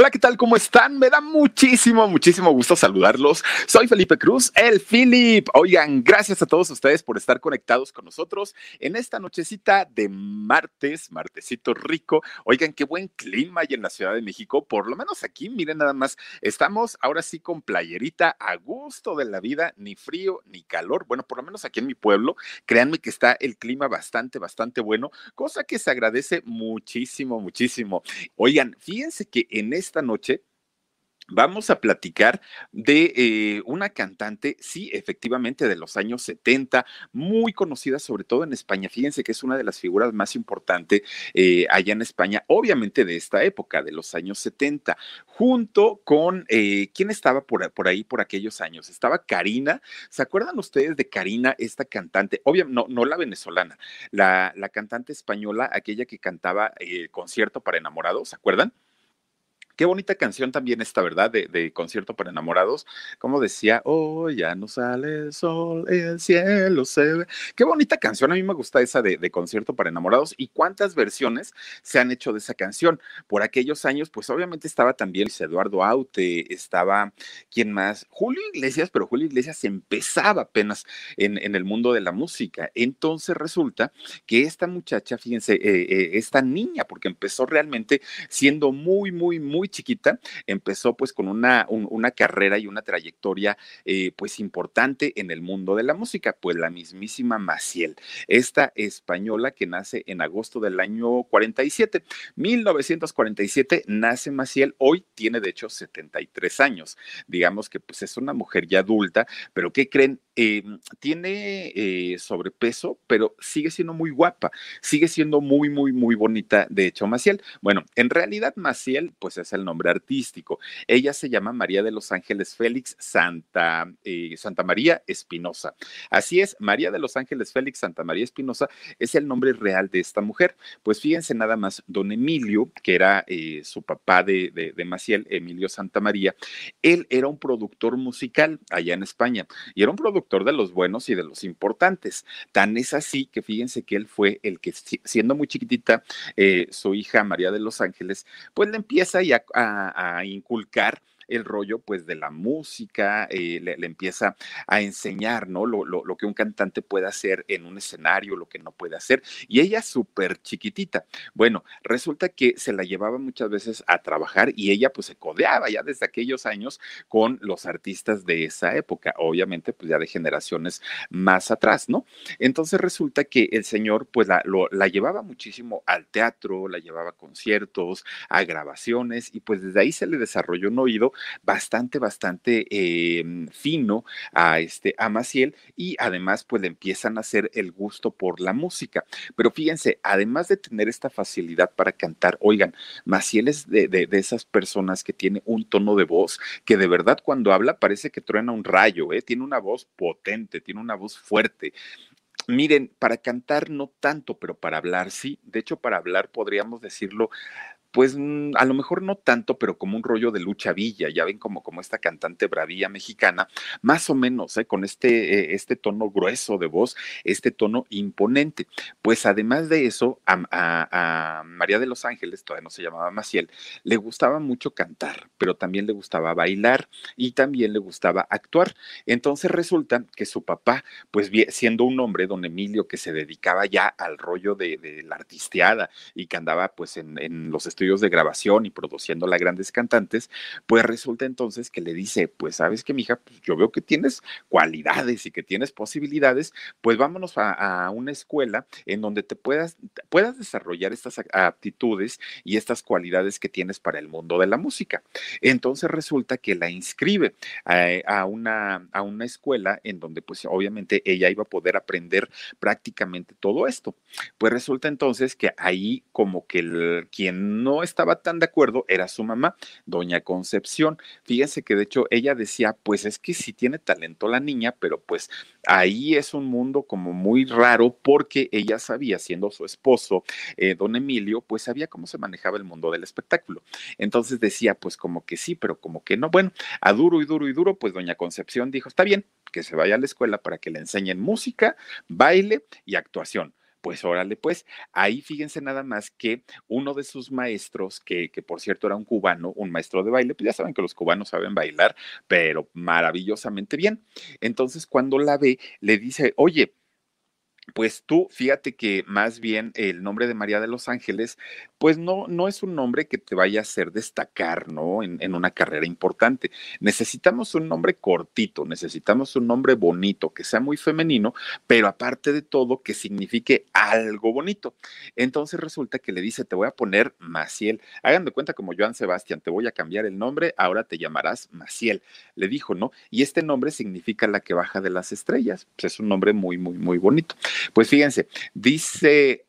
Hola, ¿qué tal? ¿Cómo están? Me da muchísimo, muchísimo gusto saludarlos. Soy Felipe Cruz, el Philip. Oigan, gracias a todos ustedes por estar conectados con nosotros en esta nochecita de martes, martesito rico. Oigan, qué buen clima hay en la Ciudad de México. Por lo menos aquí, miren nada más, estamos ahora sí con playerita a gusto de la vida, ni frío ni calor. Bueno, por lo menos aquí en mi pueblo, créanme que está el clima bastante, bastante bueno, cosa que se agradece muchísimo, muchísimo. Oigan, fíjense que en este esta noche Vamos a platicar de eh, una cantante, sí, efectivamente, de los años 70, muy conocida sobre todo en España. Fíjense que es una de las figuras más importantes eh, allá en España, obviamente de esta época, de los años 70, junto con, eh, ¿quién estaba por, ahí por aquellos años? Estaba Karina. ¿Se acuerdan ustedes de Karina, esta cantante? Obviamente, no, no la venezolana, la, la cantante española, aquella que cantaba concierto para enamorados, ¿se acuerdan? Qué bonita canción también esta, ¿verdad? De, concierto para enamorados. Como decía, oh, ya no sale el sol, el cielo se ve. Qué bonita canción. A mí me gusta esa de, concierto para enamorados. ¿Y cuántas versiones se han hecho de esa canción? Por aquellos años, pues obviamente estaba también Eduardo Aute, estaba, ¿quién más? Julio Iglesias, pero Julio Iglesias empezaba apenas en, en el mundo de la música. Entonces resulta que esta muchacha, fíjense, eh, eh, esta niña, porque empezó realmente siendo muy, muy, muy chiquita, empezó pues con una, una carrera y una trayectoria eh, pues importante en el mundo de la música, pues la mismísima Maciel, esta española que nace en agosto del año 47, 1947 nace Maciel, hoy tiene de hecho 73 años, digamos que pues es una mujer ya adulta, pero ¿qué creen? Eh, tiene eh, sobrepeso, pero sigue siendo muy guapa, sigue siendo muy, muy, muy bonita, de hecho, Maciel. Bueno, en realidad Maciel, pues es el nombre artístico. Ella se llama María de los Ángeles Félix Santa, eh, Santa María Espinosa. Así es, María de los Ángeles Félix Santa María Espinosa es el nombre real de esta mujer. Pues fíjense nada más, don Emilio, que era su papá de, de, de Maciel, Emilio Santa María, él era un productor musical allá en España y era un productor de los buenos y de los importantes. Tan es así que fíjense que él fue el que, siendo muy chiquitita, eh, su hija María de los Ángeles, pues le empieza ya a inculcar el rollo pues de la música, eh, le, empieza a enseñar, ¿no? Lo, lo, que un cantante puede hacer en un escenario, lo que no puede hacer. Y ella súper chiquitita. Bueno, resulta que se la llevaba muchas veces a trabajar y ella pues se codeaba ya desde aquellos años con los artistas de esa época, obviamente pues ya de generaciones más atrás, ¿no? Entonces resulta que el señor pues la, la llevaba muchísimo al teatro, la llevaba a conciertos, a grabaciones y pues desde ahí se le desarrolló un oído bastante, bastante em, fino a, este, a Maciel y además pues empiezan a hacer el gusto por la música. Pero fíjense, además de tener esta facilidad para cantar, oigan, Maciel es de, de, esas personas que tiene un tono de voz que de verdad cuando habla parece que truena un rayo, ¿eh? tiene una voz potente, tiene una voz fuerte. Miren, para cantar no tanto, pero para hablar sí. De hecho, para hablar podríamos decirlo pues mm, a lo mejor no tanto, pero como un rollo de lucha villa, ya ven como, como esta cantante bravía mexicana, más o menos, ¿eh? con este, eh, este tono grueso de voz, este tono imponente. Pues además de eso, a, María de los Ángeles, todavía no se llamaba Maciel, le gustaba mucho cantar, pero también le gustaba bailar y también le gustaba actuar. Entonces resulta que su papá, pues siendo un hombre, don Emilio, que se dedicaba ya al rollo de, de la artisteada y que andaba pues en, en los estudios de grabación y produciendo a grandes cantantes, pues resulta entonces que le dice, pues sabes que mija, pues yo veo que tienes cualidades y que tienes posibilidades, pues vámonos a, una escuela en donde te puedas, puedas desarrollar estas aptitudes y estas cualidades que tienes para el mundo de la música. Entonces resulta que la inscribe a, una, a una escuela en donde pues obviamente ella iba a poder aprender prácticamente todo esto. Pues resulta entonces que ahí como que el, quien no estaba tan de acuerdo era su mamá, doña Concepción. Fíjense que de hecho ella decía, pues es que sí tiene talento la niña, pero pues ahí es un mundo como muy raro porque ella sabía, siendo su esposo, eh, don Emilio, pues sabía cómo se manejaba el mundo del espectáculo. Entonces decía, pues como que sí, pero como que no. Bueno, a duro y duro y duro, pues doña Concepción dijo, está bien, que se vaya a la escuela para que le enseñen música, baile y actuación. Pues órale, pues ahí fíjense nada más que uno de sus maestros, que, que, por cierto era un cubano, un maestro de baile, pues ya saben que los cubanos saben bailar, pero maravillosamente bien. Entonces cuando la ve, le dice, oye, pues tú, fíjate que más bien el nombre de María de los Ángeles, pues no, no es un nombre que te vaya a hacer destacar, ¿no? En, en, una carrera importante. Necesitamos un nombre cortito, necesitamos un nombre bonito, que sea muy femenino, pero aparte de todo, que signifique algo bonito. Entonces resulta que le dice, te voy a poner Maciel. Hagan de cuenta como Joan Sebastián, te voy a cambiar el nombre, ahora te llamarás Maciel. Le dijo, ¿no? Y este nombre significa la que baja de las estrellas. Pues es un nombre muy, muy, muy bonito. Pues fíjense, dice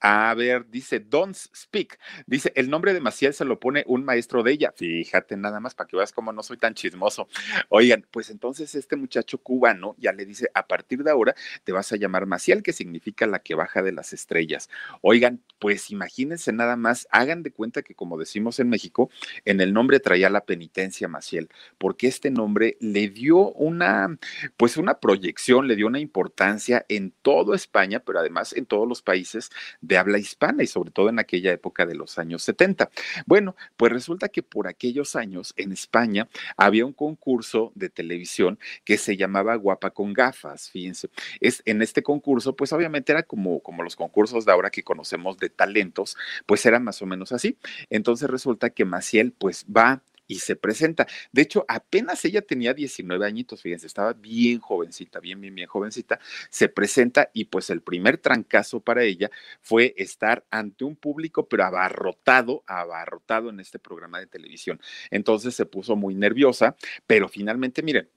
a ver, dice Don't Speak. Dice, el nombre de Maciel se lo pone un maestro de ella. Fíjate nada más para que veas cómo no soy tan chismoso. Oigan, pues entonces este muchacho cubano ya le dice, a partir de ahora te vas a llamar Maciel, que significa la que baja de las estrellas. Oigan, pues imagínense nada más, hagan de cuenta que como decimos en México, en el nombre traía la penitencia Maciel, porque este nombre le dio una, pues una proyección, le dio una importancia en todo España, pero además en todos los países de habla hispana y sobre todo en aquella época de los años 70. Bueno, pues resulta que por aquellos años en España había un concurso de televisión que se llamaba Guapa con gafas, fíjense. Es, en este concurso, pues obviamente era como, como los concursos de ahora que conocemos de talentos, pues era más o menos así. Entonces resulta que Maciel pues va y se presenta. De hecho, apenas ella tenía 19 añitos, fíjense, estaba bien jovencita, bien, bien, bien jovencita, se presenta y pues el primer trancazo para ella fue estar ante un público, pero abarrotado, abarrotado en este programa de televisión. Entonces se puso muy nerviosa, pero finalmente, miren,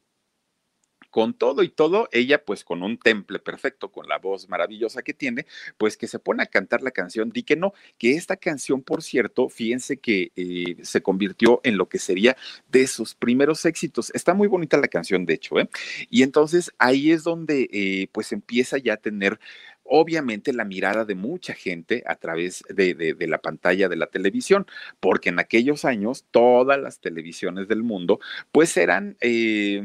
con todo y todo, ella pues con un temple perfecto, con la voz maravillosa que tiene, pues que se pone a cantar la canción Di que no, que esta canción, por cierto, fíjense que eh, se convirtió en lo que sería de sus primeros éxitos. Está muy bonita la canción, de hecho, ¿eh? Y entonces ahí es donde eh, pues empieza ya a tener obviamente la mirada de mucha gente a través de, la pantalla de la televisión, porque en aquellos años todas las televisiones del mundo pues eran eh,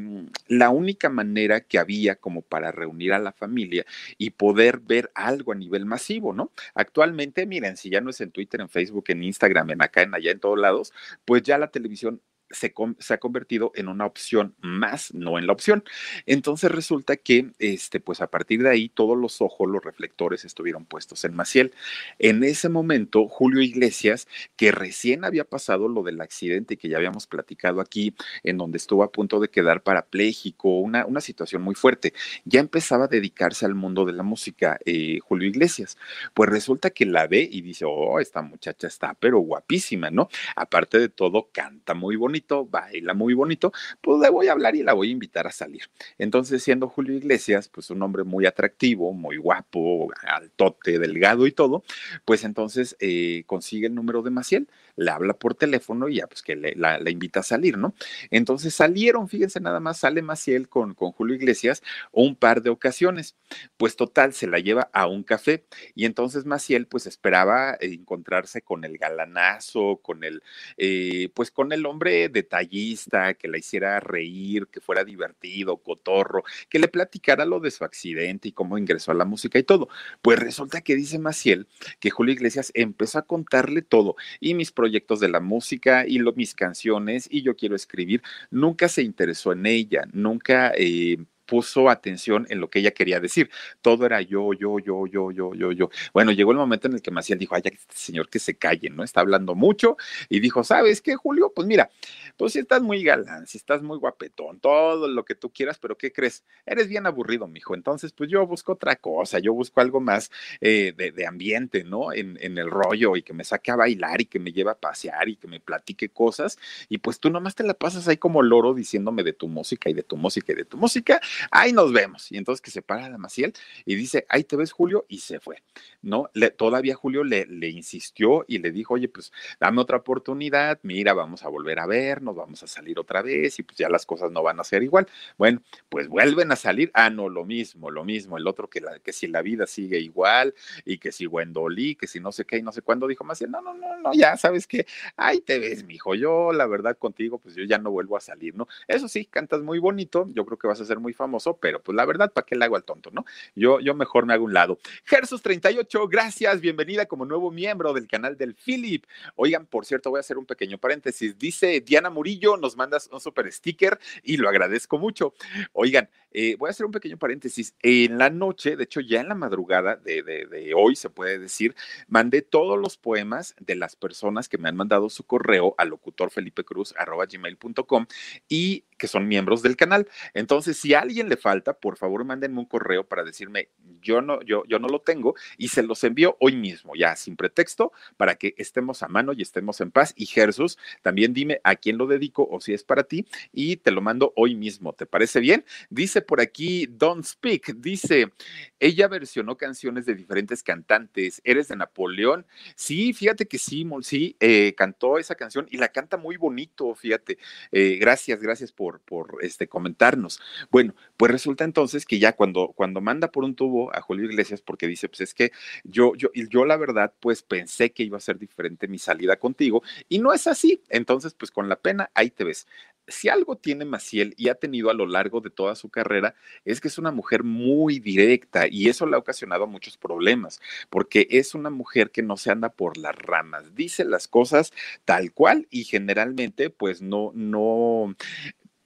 la única manera que había como para reunir a la familia y poder ver algo a nivel masivo, ¿no? Actualmente, miren, si ya no es en Twitter, en Facebook, en Instagram, en acá, en allá, en todos lados, pues ya la televisión se, ha convertido en una opción más, no en la opción. Entonces resulta que, este, pues a partir de ahí, todos los ojos, los reflectores estuvieron puestos en Maciel. En ese momento, Julio Iglesias, que recién había pasado lo del accidente que ya habíamos platicado aquí, en donde estuvo a punto de quedar parapléjico, una, una situación muy fuerte, ya empezaba a dedicarse al mundo de la música, eh, Julio Iglesias. Pues resulta que la ve y dice, oh, esta muchacha está, pero guapísima, ¿no? Aparte de todo, canta muy bonito baila muy bonito, pues le voy a hablar y la voy a invitar a salir. Entonces, siendo Julio Iglesias, pues un hombre muy atractivo, muy guapo, altote, delgado y todo, pues entonces eh, consigue el número de Maciel, le habla por teléfono y ya pues que le, la, la, invita a salir, ¿no? Entonces salieron, fíjense nada más, sale Maciel con, con Julio Iglesias un par de ocasiones. Pues total, se la lleva a un café y entonces Maciel pues esperaba encontrarse con el galanazo, con el, eh, pues con el hombre detallista, que la hiciera reír, que fuera divertido, cotorro, que le platicara lo de su accidente y cómo ingresó a la música y todo. Pues resulta que dice Maciel que Julio Iglesias empezó a contarle todo y mis proyectos de la música y lo, mis canciones y yo quiero escribir. Nunca se interesó en ella, nunca... Eh, puso atención en lo que ella quería decir. Todo era yo, yo, yo, yo, yo, yo, yo. Bueno, llegó el momento en el que Maciel dijo, ay, este señor que se calle, ¿no? Está hablando mucho. Y dijo, ¿sabes qué, Julio? Pues mira, pues si estás muy galán, si estás muy guapetón, todo lo que tú quieras, pero ¿qué crees? Eres bien aburrido, mijo. Entonces, pues yo busco otra cosa, yo busco algo más eh, de, ambiente, ¿no? En el rollo y que me saque a bailar y que me lleve a pasear y que me platique cosas. Y pues tú nomás te la pasas ahí como loro diciéndome de tu música y de tu música y de tu música ahí nos vemos. Y entonces que se para la Maciel y dice, ahí te ves, Julio, y se fue. ¿No? Le, todavía Julio le, le insistió y le dijo, oye, pues dame otra oportunidad, mira, vamos a volver a vernos, vamos a salir otra vez y pues ya las cosas no van a ser igual. Bueno, pues vuelven a salir, ah, no, lo mismo, lo mismo, el otro que, la, que si la vida sigue igual y que si Wendolí, que si no sé qué y no sé cuándo, dijo Maciel, no, no, no, no, ya sabes que, ahí te ves, mijo, yo la verdad contigo, pues yo ya no vuelvo a salir, ¿no? Eso sí, cantas muy bonito, yo creo que vas a ser muy famoso, pero pues la verdad, ¿para qué le hago al tonto, no? Yo, yo mejor me hago un lado. Gersus38, gracias, bienvenida como nuevo miembro del canal del Philip. Oigan, por cierto, voy a hacer un pequeño paréntesis. Dice Diana Murillo, nos mandas un super sticker y lo agradezco mucho. Oigan, eh, voy a hacer un pequeño paréntesis. En la noche, de hecho, ya en la madrugada de, hoy, se puede decir, mandé todos los poemas de las personas que me han mandado su correo al locutorfelipecruz.gmail.com y que son miembros del canal. Entonces, si a alguien le falta, por favor, mándenme un correo para decirme, yo no, yo, yo no lo tengo y se los envío hoy mismo, ya sin pretexto, para que estemos a mano y estemos en paz. Y Jesús, también dime a quién lo dedico o si es para ti y te lo mando hoy mismo. ¿Te parece bien? Dice por aquí Don't Speak, dice, ella versionó canciones de diferentes cantantes. ¿Eres de Napoleón? Sí, fíjate que sí, sí, eh, cantó esa canción y la canta muy bonito, fíjate. Eh, gracias, gracias por por, este, comentarnos. Bueno, pues resulta entonces que ya cuando, cuando manda por un tubo a Julio Iglesias, porque dice, pues es que yo, yo, yo la verdad, pues pensé que iba a ser diferente mi salida contigo, y no es así. Entonces, pues con la pena, ahí te ves si algo tiene Maciel y ha tenido a lo largo de toda su carrera, es que es una mujer muy directa y eso le ha ocasionado muchos problemas, porque es una mujer que no se anda por las ramas, dice las cosas tal cual y generalmente pues no, no,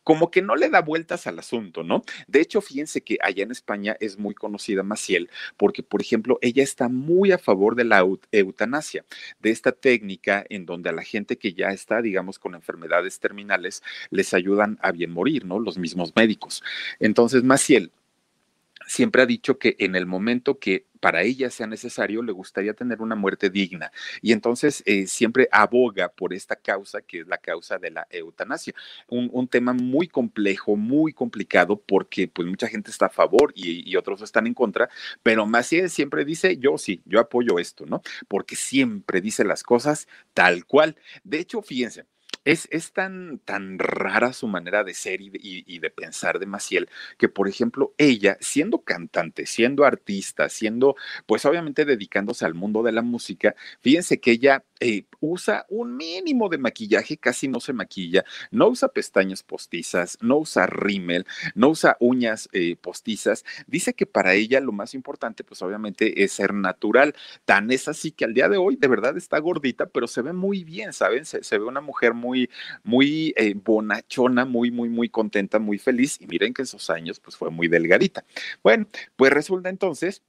como que no le da vueltas al asunto, ¿no? De hecho, fíjense que allá en España es muy conocida Maciel porque, por ejemplo, ella está muy a favor de la eutanasia, de esta técnica en donde a la gente que ya está, digamos, con enfermedades terminales, les ayudan a bien morir, ¿no? Los mismos médicos. Entonces, Maciel siempre ha dicho que en el momento que para ella sea necesario, le gustaría tener una muerte digna. Y entonces eh, siempre aboga por esta causa, que es la causa de la eutanasia. Un, tema muy complejo, muy complicado, porque pues mucha gente está a favor y, y otros están en contra, pero Maciel siempre dice, yo sí, yo apoyo esto, ¿no? Porque siempre dice las cosas tal cual. De hecho, fíjense, es, es tan, tan rara su manera de ser y de, pensar de Maciel que, por ejemplo, ella, siendo cantante, siendo artista, siendo, pues obviamente dedicándose al mundo de la música, fíjense que ella eh, usa un mínimo de maquillaje, casi no se maquilla, no usa pestañas postizas, no usa rímel, no usa uñas eh, postizas. Dice que para ella lo más importante, pues obviamente, es ser natural. Tan es así que al día de hoy, de verdad está gordita, pero se ve muy bien, ¿saben? Se, ve una mujer muy, muy eh, bonachona, muy, muy, muy contenta, muy feliz. Y miren que en esos años, pues fue muy delgadita. Bueno, pues resulta entonces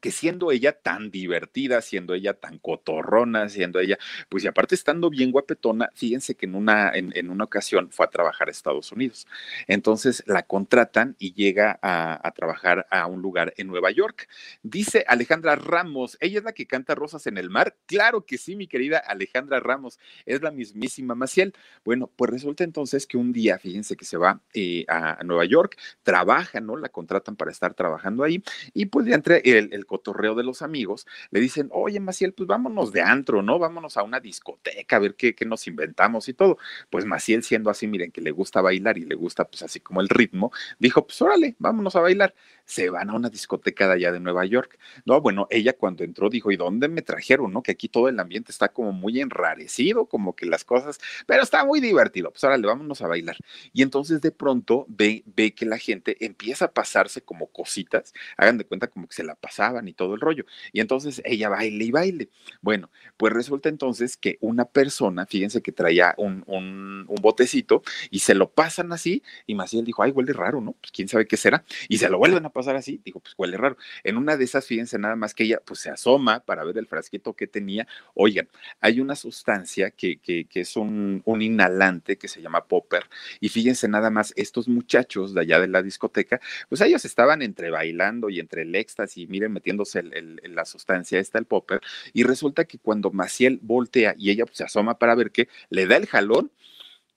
que siendo ella tan divertida, siendo ella tan cotorrona, siendo ella, pues y aparte estando bien guapetona, fíjense que en una, en, una ocasión fue a trabajar a Estados Unidos. Entonces la contratan y llega a, trabajar a un lugar en Nueva York. Dice Alejandra Ramos, ¿ella es la que canta Rosas en el Mar? Claro que sí, mi querida Alejandra Ramos, es la mismísima Maciel. Bueno, pues resulta entonces que un día, fíjense que se va eh, a, Nueva York, trabaja, ¿no? La contratan para estar trabajando ahí y pues entre el cotorreo de los amigos, le dicen, oye, Maciel, pues vámonos de antro, ¿no? Vámonos a una discoteca, a ver qué, qué nos inventamos y todo. Pues Maciel, siendo así, miren, que le gusta bailar y le gusta, pues así como el ritmo, dijo, pues órale, vámonos a bailar se van a una discoteca de allá de Nueva York. No, bueno, ella cuando entró dijo, ¿y dónde me trajeron? ¿No? Que aquí todo el ambiente está como muy enrarecido, como que las cosas, pero está muy divertido. Pues ahora le vámonos a bailar. Y entonces de pronto ve, ve que la gente empieza a pasarse como cositas, hagan de cuenta como que se la pasaban y todo el rollo. Y entonces ella baile y baile. Bueno, pues resulta entonces que una persona, fíjense que traía un, un, botecito y se lo pasan así y Maciel dijo, ay, huele raro, ¿no? Pues quién sabe qué será. Y se lo vuelven a pasar así, digo, pues huele raro. En una de esas, fíjense nada más que ella pues se asoma para ver el frasquito que tenía. Oigan, hay una sustancia que, que, que es un, un, inhalante que se llama popper y fíjense nada más, estos muchachos de allá de la discoteca, pues ellos estaban entre bailando y entre el éxtasis, miren, metiéndose el, la sustancia esta, el popper, y resulta que cuando Maciel voltea y ella pues, se asoma para ver qué, le da el jalón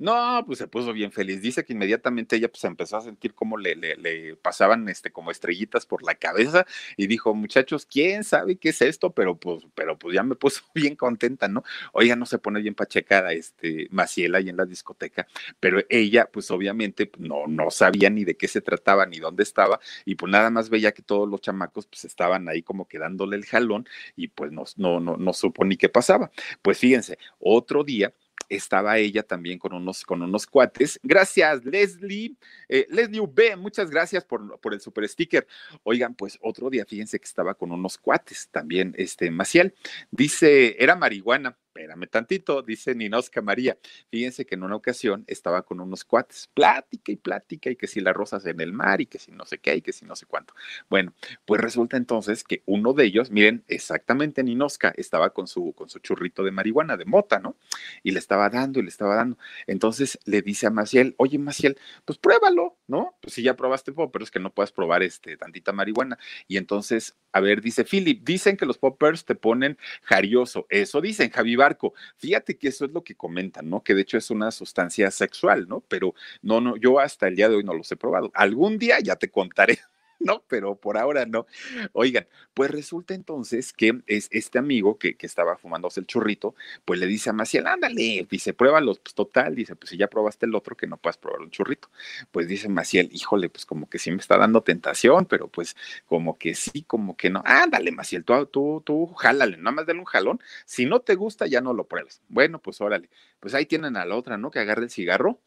No, pues se puso bien feliz. Dice que inmediatamente ella pues empezó a sentir como le, le, le, pasaban este como estrellitas por la cabeza y dijo, muchachos, ¿quién sabe qué es esto? Pero pues, pero pues ya me puso bien contenta, ¿no? Oiga, no se pone bien pachecada este Maciela ahí en la discoteca, pero ella pues obviamente pues, no, no sabía ni de qué se trataba ni dónde estaba y pues nada más veía que todos los chamacos pues estaban ahí como que dándole el jalón y pues no, no, no, no supo ni qué pasaba. Pues fíjense, otro día estaba ella también con unos, con unos cuates. Gracias, Leslie. Eh, Leslie UB, muchas gracias por, por, el super sticker. Oigan, pues otro día, fíjense que estaba con unos cuates también, este Maciel. Dice, era marihuana espérame tantito, dice Ninosca María. Fíjense que en una ocasión estaba con unos cuates, plática y plática, y que si las rosas en el mar, y que si no sé qué, y que si no sé cuánto. Bueno, pues resulta entonces que uno de ellos, miren, exactamente Ninosca, estaba con su, con su churrito de marihuana, de mota, ¿no? Y le estaba dando y le estaba dando. Entonces le dice a Maciel, oye Maciel, pues pruébalo, ¿no? Pues si ya probaste, pero es que no puedes probar este tantita marihuana. Y entonces, a ver, dice Philip, dicen que los poppers te ponen jarioso. Eso dicen, Javi Barco. Fíjate que eso es lo que comentan, ¿no? Que de hecho es una sustancia sexual, ¿no? Pero no, no, yo hasta el día de hoy no los he probado. Algún día ya te contaré no, pero por ahora no. Oigan, pues resulta entonces que es este amigo que, que estaba fumándose el churrito, pues le dice a Maciel, ándale, dice, pruébalo, pues total, dice, pues si ya probaste el otro, que no puedas probar un churrito. Pues dice Maciel, híjole, pues como que sí me está dando tentación, pero pues como que sí, como que no. Ándale, Maciel, tú, tú, tú, jálale, nada más dale un jalón. Si no te gusta, ya no lo pruebes. Bueno, pues órale. Pues ahí tienen a la otra, ¿no? Que agarre el cigarro,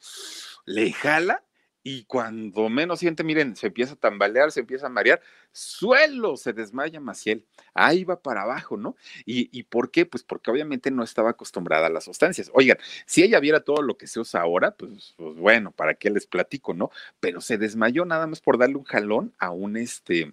le jala y cuando menos siente, miren, se empieza a tambalear, se empieza a marear, suelo, se desmaya Maciel, ahí va para abajo, ¿no? ¿Y, ¿Y, por qué? Pues porque obviamente no estaba acostumbrada a las sustancias. Oigan, si ella viera todo lo que se usa ahora, pues, pues bueno, ¿para qué les platico, no? Pero se desmayó nada más por darle un jalón a un este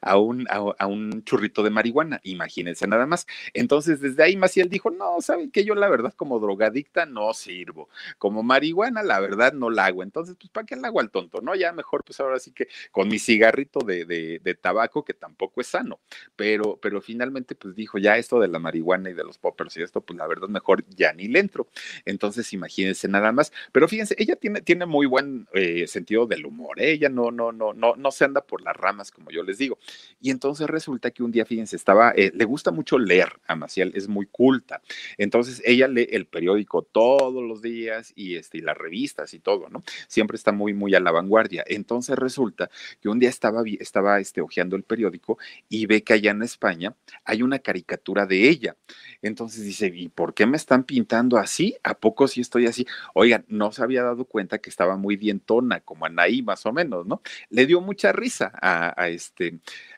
a un, a, un churrito de marihuana, imagínense nada más. Entonces, desde ahí Maciel dijo, no, ¿saben que Yo la verdad como drogadicta no sirvo, como marihuana la verdad no la hago, entonces, pues, ¿para qué la hago al tonto? No, ya mejor, pues ahora sí que con mi cigarrito de, de, tabaco, que tampoco es sano, pero, pero finalmente, pues dijo, ya esto de la marihuana y de los poppers y esto, pues la verdad mejor ya ni le entro. Entonces, imagínense nada más, pero fíjense, ella tiene, tiene muy buen eh, sentido del humor, ¿eh? ella no, no, no, no, no se anda por las ramas, como yo les digo digo. Y entonces resulta que un día, fíjense, estaba, eh, le gusta mucho leer a Maciel, es muy culta. Entonces ella lee el periódico todos los días y, este, y las revistas y todo, ¿no? Siempre está muy, muy a la vanguardia. Entonces resulta que un día estaba, estaba este, hojeando el periódico y ve que allá en España hay una caricatura de ella. Entonces dice, ¿y por qué me están pintando así? ¿A poco sí estoy así? Oigan, no se había dado cuenta que estaba muy dientona, como Anaí más o menos, ¿no? Le dio mucha risa a, a este,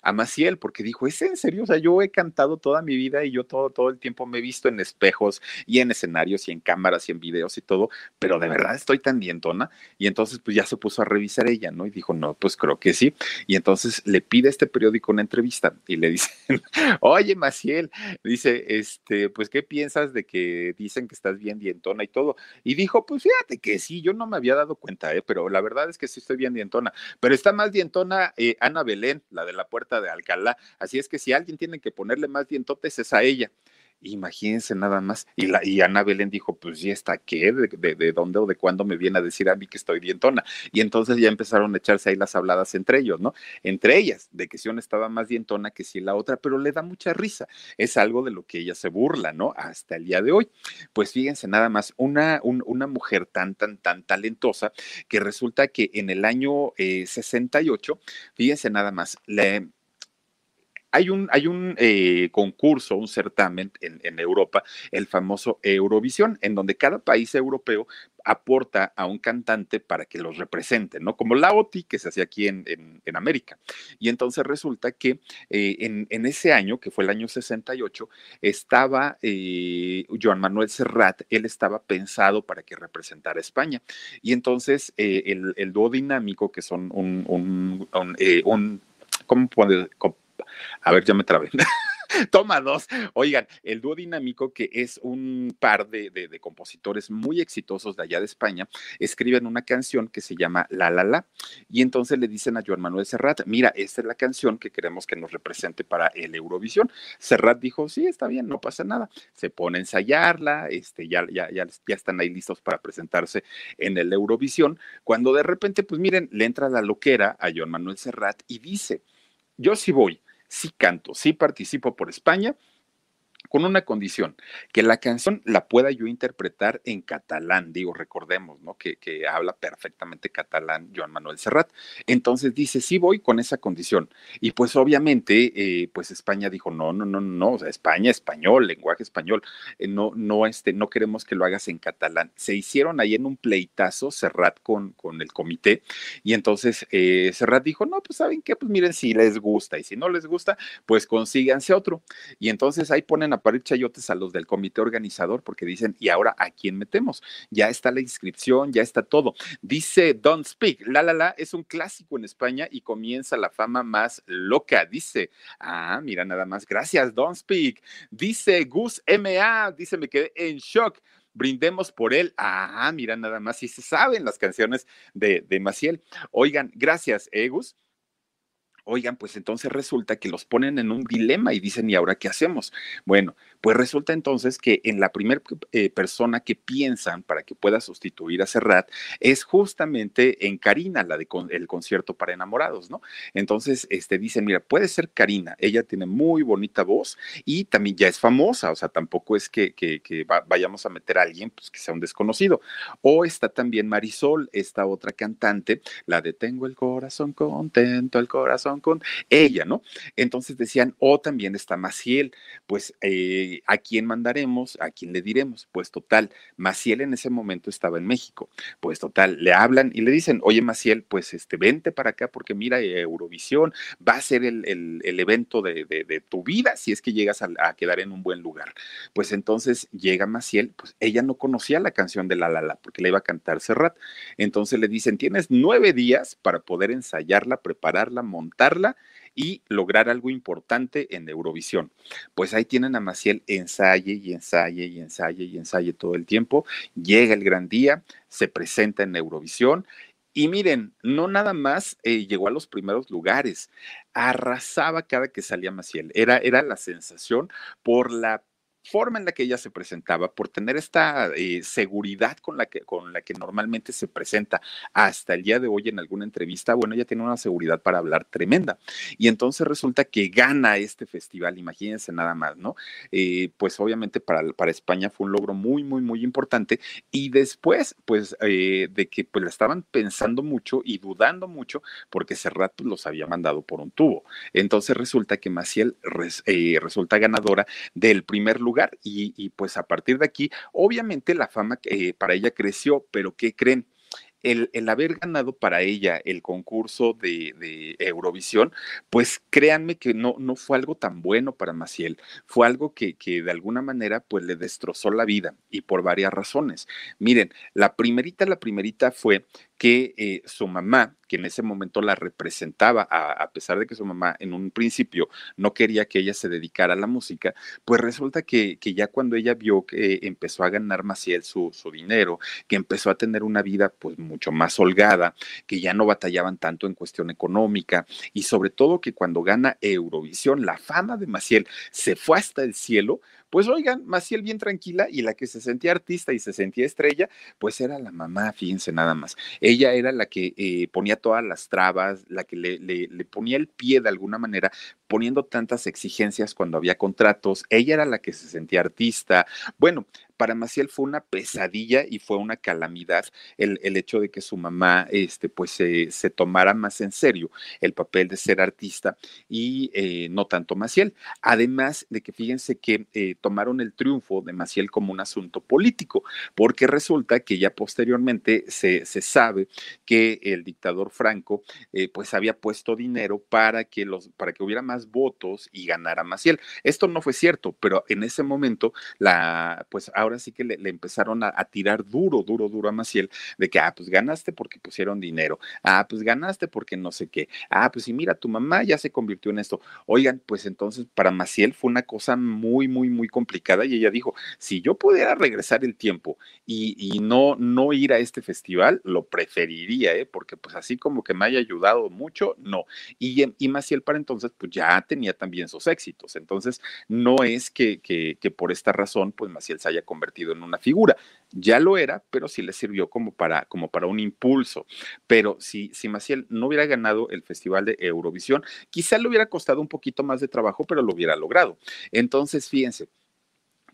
a Maciel, porque dijo, ¿es en serio? O sea, yo he cantado toda mi vida y yo todo, todo el tiempo me he visto en espejos y en escenarios y en cámaras y en videos y todo, pero de verdad estoy tan dientona. Y entonces, pues ya se puso a revisar ella, ¿no? Y dijo, no, pues creo que sí. Y entonces le pide a este periódico una entrevista y le dice, oye, Maciel, dice, este, pues, ¿qué piensas de que dicen que estás bien dientona y todo? Y dijo, pues fíjate que sí, yo no me había dado cuenta, ¿eh? pero la verdad es que sí estoy bien dientona. Pero está más dientona eh, Ana Belén, la de la puerta de Alcalá. Así es que si alguien tiene que ponerle más dientotes es a ella. Imagínense nada más. Y, la, y Ana Belén dijo, pues, ¿y esta qué? ¿De, de, dónde o de cuándo me viene a decir a mí que estoy dientona? Y entonces ya empezaron a echarse ahí las habladas entre ellos, ¿no? Entre ellas, de que si una estaba más dientona que si la otra, pero le da mucha risa. Es algo de lo que ella se burla, ¿no? Hasta el día de hoy. Pues fíjense nada más, una, una mujer tan, tan, tan talentosa que resulta que en el año 68, eh, fíjense nada más, le, hay un, hay un eh, concurso, un certamen en, Europa, el famoso Eurovisión, en donde cada país europeo aporta a un cantante para que los represente, ¿no? Como la OTI que se hacía aquí en, América. Y entonces resulta que eh, en, ese año, que fue el año 68, estaba eh, Joan Manuel Serrat, él estaba pensado para que representara a España. Y entonces el, el, dúo dinámico, que son un, un, un, un ¿cómo? A ver, ya me trabé. Toma dos. Oigan, el dúo dinámico, que es un par de, de, compositores muy exitosos de allá de España, escriben una canción que se llama La La La. Y entonces le dicen a Joan Manuel Serrat, mira, esta es la canción que queremos que nos represente para el Eurovisión. Serrat dijo, sí, está bien, no pasa nada. Se pone a ensayarla, este, ya, ya, ya, ya están ahí listos para presentarse en el Eurovisión, cuando de repente, pues miren, le entra la loquera a Joan Manuel Serrat y dice, yo sí voy sí canto, sí participo por España, con una condición, que la canción la pueda yo interpretar en catalán, digo, recordemos, ¿no? Que, que, habla perfectamente catalán Joan Manuel Serrat. Entonces dice, sí voy con esa condición. Y pues obviamente, eh, pues España dijo, no, no, no, no, o sea, España, español, lenguaje español, eh, no, no, este, no queremos que lo hagas en catalán. Se hicieron ahí en un pleitazo Serrat con, con el comité y entonces eh, Serrat dijo, no, pues saben qué, pues miren, si les gusta y si no les gusta, pues consíganse otro. Y entonces ahí ponen a parir chayotes a los del comité organizador porque dicen, ¿y ahora a quién metemos? Ya está la inscripción, ya está todo. Dice Don't Speak, La La La es un clásico en España y comienza la fama más loca. Dice, ah, mira nada más, gracias Don't Speak. Dice Gus MA, dice, me quedé en shock brindemos por él. Ah, mira nada más, si se saben las canciones de, de Maciel. Oigan, gracias, Egus. ¿Eh, Oigan, pues entonces resulta que los ponen en un dilema y dicen, ¿y ahora qué hacemos? Bueno, pues resulta entonces que en la primera eh, persona que piensan para que pueda sustituir a Serrat es justamente en Karina, la de el concierto para enamorados, ¿no? Entonces, este, dicen, mira, puede ser Karina, ella tiene muy bonita voz y también ya es famosa, o sea, tampoco es que, que, vayamos a meter a alguien pues, que sea un desconocido. O está también Marisol, esta otra cantante, la de Tengo el corazón contento, el corazón con ella, ¿no? Entonces decían, o también está Maciel, pues... Eh, ¿a quién mandaremos? ¿A quién le diremos? Pues total, Maciel en ese momento estaba en México. Pues total, le hablan y le dicen, oye Maciel, pues este, vente para acá porque mira, Eurovisión va a ser el, evento de, tu vida si es que llegas a, quedar en un buen lugar. Pues entonces llega Maciel, pues ella no conocía la canción de La La La porque le iba a cantar Serrat. Entonces le dicen, tienes nueve días para poder ensayarla, prepararla, y lograr algo importante en Eurovisión. Pues ahí tienen a Maciel ensaye y ensaye y ensaye y ensaye todo el tiempo. Llega el gran día, se presenta en Eurovisión y miren, no nada más eh, llegó a los primeros lugares, arrasaba cada que salía Maciel. Era, era la sensación por la forma en la que ella se presentaba, por tener esta eh, seguridad con la, que, con la que normalmente se presenta hasta el día de hoy en alguna entrevista, bueno, ella tiene una seguridad para hablar tremenda. Y entonces resulta que gana este festival, imagínense nada más, ¿no? Eh, pues obviamente para, para España fue un logro muy, muy, muy importante. Y después, pues, eh, de que pues la estaban pensando mucho y dudando mucho, porque Serrat los había mandado por un tubo. Entonces resulta que Maciel resulta ganadora del primer lugar y, pues a partir de aquí, obviamente la fama eh, para ella creció, pero ¿qué creen? El, haber ganado para ella el concurso de, Eurovisión, pues créanme que no, no fue algo tan bueno para Maciel, fue algo que, que, de alguna manera pues le destrozó la vida y por varias razones. Miren, la primerita, la primerita fue que eh, su mamá, que en ese momento la representaba, a, pesar de que su mamá en un principio no quería que ella se dedicara a la música, pues resulta que, que ya cuando ella vio que empezó a ganar Maciel su, su dinero, que empezó a tener una vida pues mucho más holgada, que ya no batallaban tanto en cuestión económica y sobre todo que cuando gana Eurovisión, la fama de Maciel se fue hasta el cielo, pues oigan, Maciel bien tranquila y la que se sentía artista y se sentía estrella, pues era la mamá, fíjense nada más. Ella era la que eh, ponía todas las trabas, la que le, le, le ponía el pie de alguna manera, poniendo tantas exigencias cuando había contratos. Ella era la que se sentía artista. Bueno, para Maciel fue una pesadilla y fue una calamidad el, el hecho de que su mamá este, pues, se, se, tomara más en serio el papel de ser artista y eh, no tanto Maciel. Además de que fíjense que eh, tomaron el triunfo de Maciel como un asunto político, porque resulta que ya posteriormente se, se sabe que el dictador Franco eh, pues había puesto dinero para que, los, para que hubiera más votos y ganara Maciel. Esto no fue cierto, pero en ese momento, la, pues ahora sí que le, empezaron a, tirar duro, duro, duro a Maciel, de que, ah, pues ganaste porque pusieron dinero, ah, pues ganaste porque no sé qué, ah, pues sí, mira, tu mamá ya se convirtió en esto. Oigan, pues entonces para Maciel fue una cosa muy, muy, muy complicada y ella dijo, si yo pudiera regresar el tiempo y, y no, no ir a este festival, lo preferiría, ¿eh? porque pues así como que me haya ayudado mucho, no. Y, y Maciel para entonces pues ya tenía también sus éxitos. Entonces no es que, que, por esta razón pues Maciel se haya convertido en una figura. Ya lo era, pero sí le sirvió como para, como para un impulso. Pero si, si Maciel no hubiera ganado el Festival de Eurovisión, quizá le hubiera costado un poquito más de trabajo, pero lo hubiera logrado. Entonces, fíjense,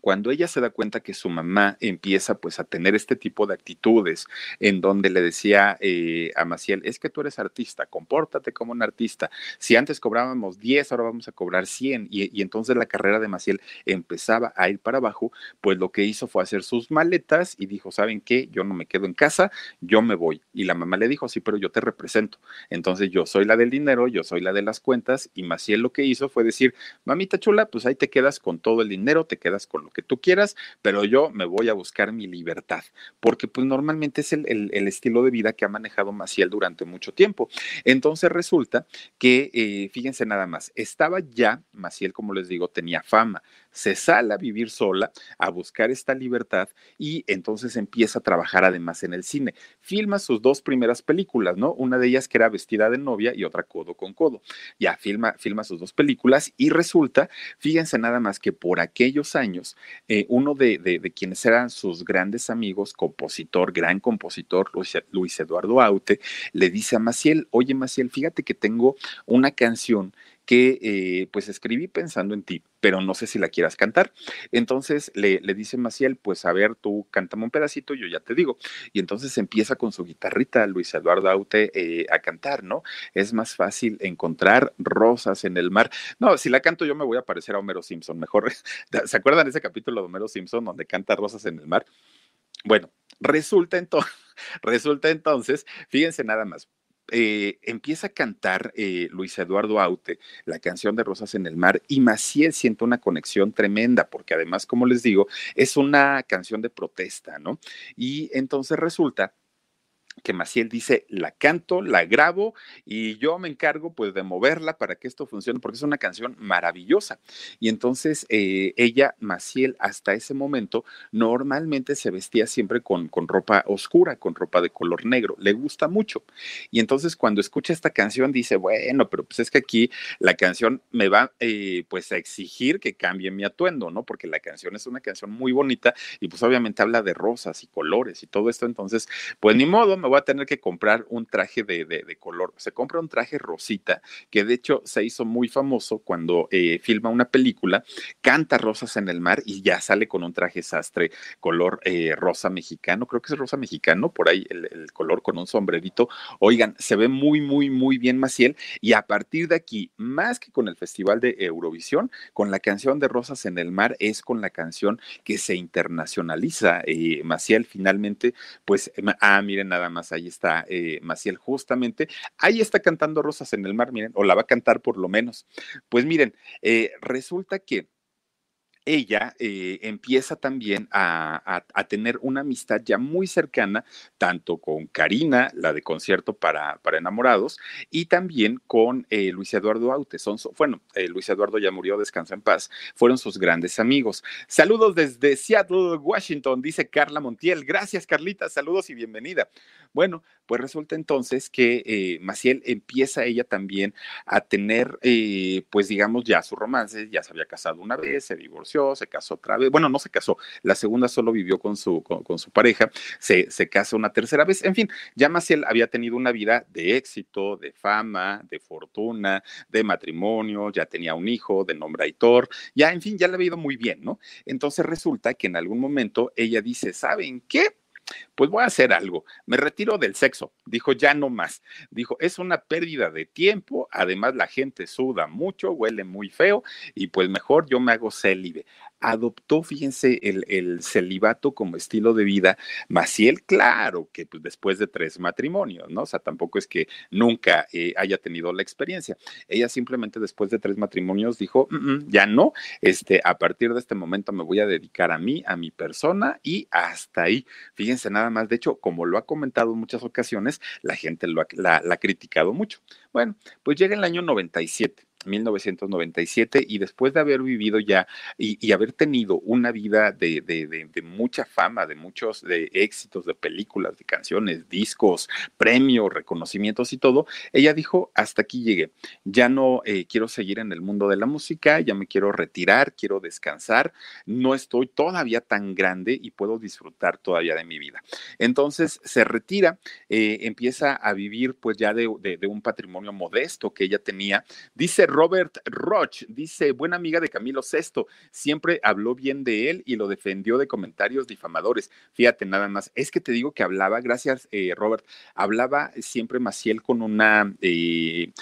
cuando ella se da cuenta que su mamá empieza pues a tener este tipo de actitudes en donde le decía eh, a Maciel, es que tú eres artista, compórtate como un artista. Si antes cobrábamos 10, ahora vamos a cobrar 100 y, entonces la carrera de Maciel empezaba a ir para abajo, pues lo que hizo fue hacer sus maletas y dijo, ¿saben qué? Yo no me quedo en casa, yo me voy. Y la mamá le dijo, sí, pero yo te represento. Entonces yo soy la del dinero, yo soy la de las cuentas y Maciel lo que hizo fue decir, mamita chula, pues ahí te quedas con todo el dinero, te quedas con lo que tú quieras, pero yo me voy a buscar mi libertad, porque pues normalmente es el, estilo de vida que ha manejado Maciel durante mucho tiempo. Entonces resulta que, eh, fíjense nada más, estaba ya, Maciel, como les digo, tenía fama, se sale a vivir sola, a buscar esta libertad y entonces empieza a trabajar además en el cine. Filma sus dos primeras películas, ¿no? Una de ellas que era Vestida de novia y otra Codo con Codo. Ya filma, filma sus dos películas y resulta, fíjense nada más que por aquellos años, eh, uno de, de, quienes eran sus grandes amigos, compositor, gran compositor, Luis, Luis Eduardo Aute, le dice a Maciel, oye Maciel, fíjate que tengo una canción que eh, pues escribí pensando en ti, pero no sé si la quieras cantar. Entonces le, le dice Maciel, pues a ver, tú cántame un pedacito, yo ya te digo. Y entonces empieza con su guitarrita Luis Eduardo Aute eh, a cantar, ¿no? Es más fácil encontrar rosas en el mar. No, si la canto yo me voy a parecer a Homero Simpson, mejor. ¿Se acuerdan de ese capítulo de Homero Simpson donde canta rosas en el mar? Bueno, resulta entonces, resulta entonces, fíjense nada más, eh, empieza a cantar eh, Luis Eduardo Aute la canción de Rosas en el Mar y Maciel siente una conexión tremenda porque además, como les digo, es una canción de protesta, ¿no? Y entonces resulta que Maciel dice, la canto, la grabo y yo me encargo pues de moverla para que esto funcione, porque es una canción maravillosa. Y entonces eh, ella, Maciel, hasta ese momento normalmente se vestía siempre con, con ropa oscura, con ropa de color negro, le gusta mucho. Y entonces cuando escucha esta canción dice, bueno, pero pues es que aquí la canción me va eh, pues a exigir que cambie mi atuendo, ¿no? Porque la canción es una canción muy bonita y pues obviamente habla de rosas y colores y todo esto, entonces pues ni modo, me voy a tener que comprar un traje de, de, color. Se compra un traje rosita, que de hecho se hizo muy famoso cuando eh, filma una película, canta Rosas en el Mar y ya sale con un traje sastre color eh, rosa mexicano, creo que es rosa mexicano, por ahí el, color con un sombrerito. Oigan, se ve muy, muy, muy bien Maciel y a partir de aquí, más que con el Festival de Eurovisión, con la canción de Rosas en el Mar es con la canción que se internacionaliza. Eh, Maciel finalmente, pues, ah, miren nada más ahí está eh, Maciel justamente, ahí está cantando Rosas en el Mar, miren, o la va a cantar por lo menos. Pues miren, eh, resulta que ella eh, empieza también a, tener una amistad ya muy cercana, tanto con Karina, la de concierto para, para enamorados, y también con Luis Eduardo Aute. Son, bueno, Luis Eduardo ya murió, descansa en paz, fueron sus grandes amigos. Saludos desde Seattle, Washington, dice Carla Montiel. Gracias, Carlita, saludos y bienvenida. Bueno, pues resulta entonces que Maciel empieza ella también a tener, pues digamos, ya su romance, ya se había casado una vez, se divorció se casó otra vez, bueno, no se casó, la segunda solo vivió con su, con, su pareja, se, se casa una tercera vez, en fin, ya Maciel había tenido una vida de éxito, de fama, de fortuna, de matrimonio, ya tenía un hijo de nombre Aitor, ya, en fin, ya le había ido muy bien, ¿no? Entonces resulta que en algún momento ella dice, ¿saben qué? Pues voy a hacer algo, me retiro del sexo, dijo, ya no más, dijo, es una pérdida de tiempo, además la gente suda mucho, huele muy feo y pues mejor yo me hago célibe. Adoptó, fíjense, el, el, celibato como estilo de vida. Maciel, claro, que pues, después de tres matrimonios, ¿no? O sea, tampoco es que nunca eh, haya tenido la experiencia. Ella simplemente después de tres matrimonios dijo, mm, mm, ya no, este, a partir de este momento me voy a dedicar a mí, a mi persona y hasta ahí. Fíjense nada más, de hecho, como lo ha comentado en muchas ocasiones, la gente lo la, la ha criticado mucho. Bueno, pues llega el año 97 1997 y después de haber vivido ya y, haber tenido una vida de, mucha fama, de muchos de éxitos de películas, de canciones, discos, premios, reconocimientos y todo, ella dijo, hasta aquí llegué, ya no eh, quiero seguir en el mundo de la música, ya me quiero retirar, quiero descansar, no estoy todavía tan grande y puedo disfrutar todavía de mi vida. Entonces se retira, eh, empieza a vivir pues ya de, un patrimonio modesto que ella tenía, dice Robert Roch dice, buena amiga de Camilo Sesto, siempre habló bien de él y lo defendió de comentarios difamadores. Fíjate nada más, es que te digo que hablaba, gracias eh, Robert, hablaba siempre Maciel con una... Eh,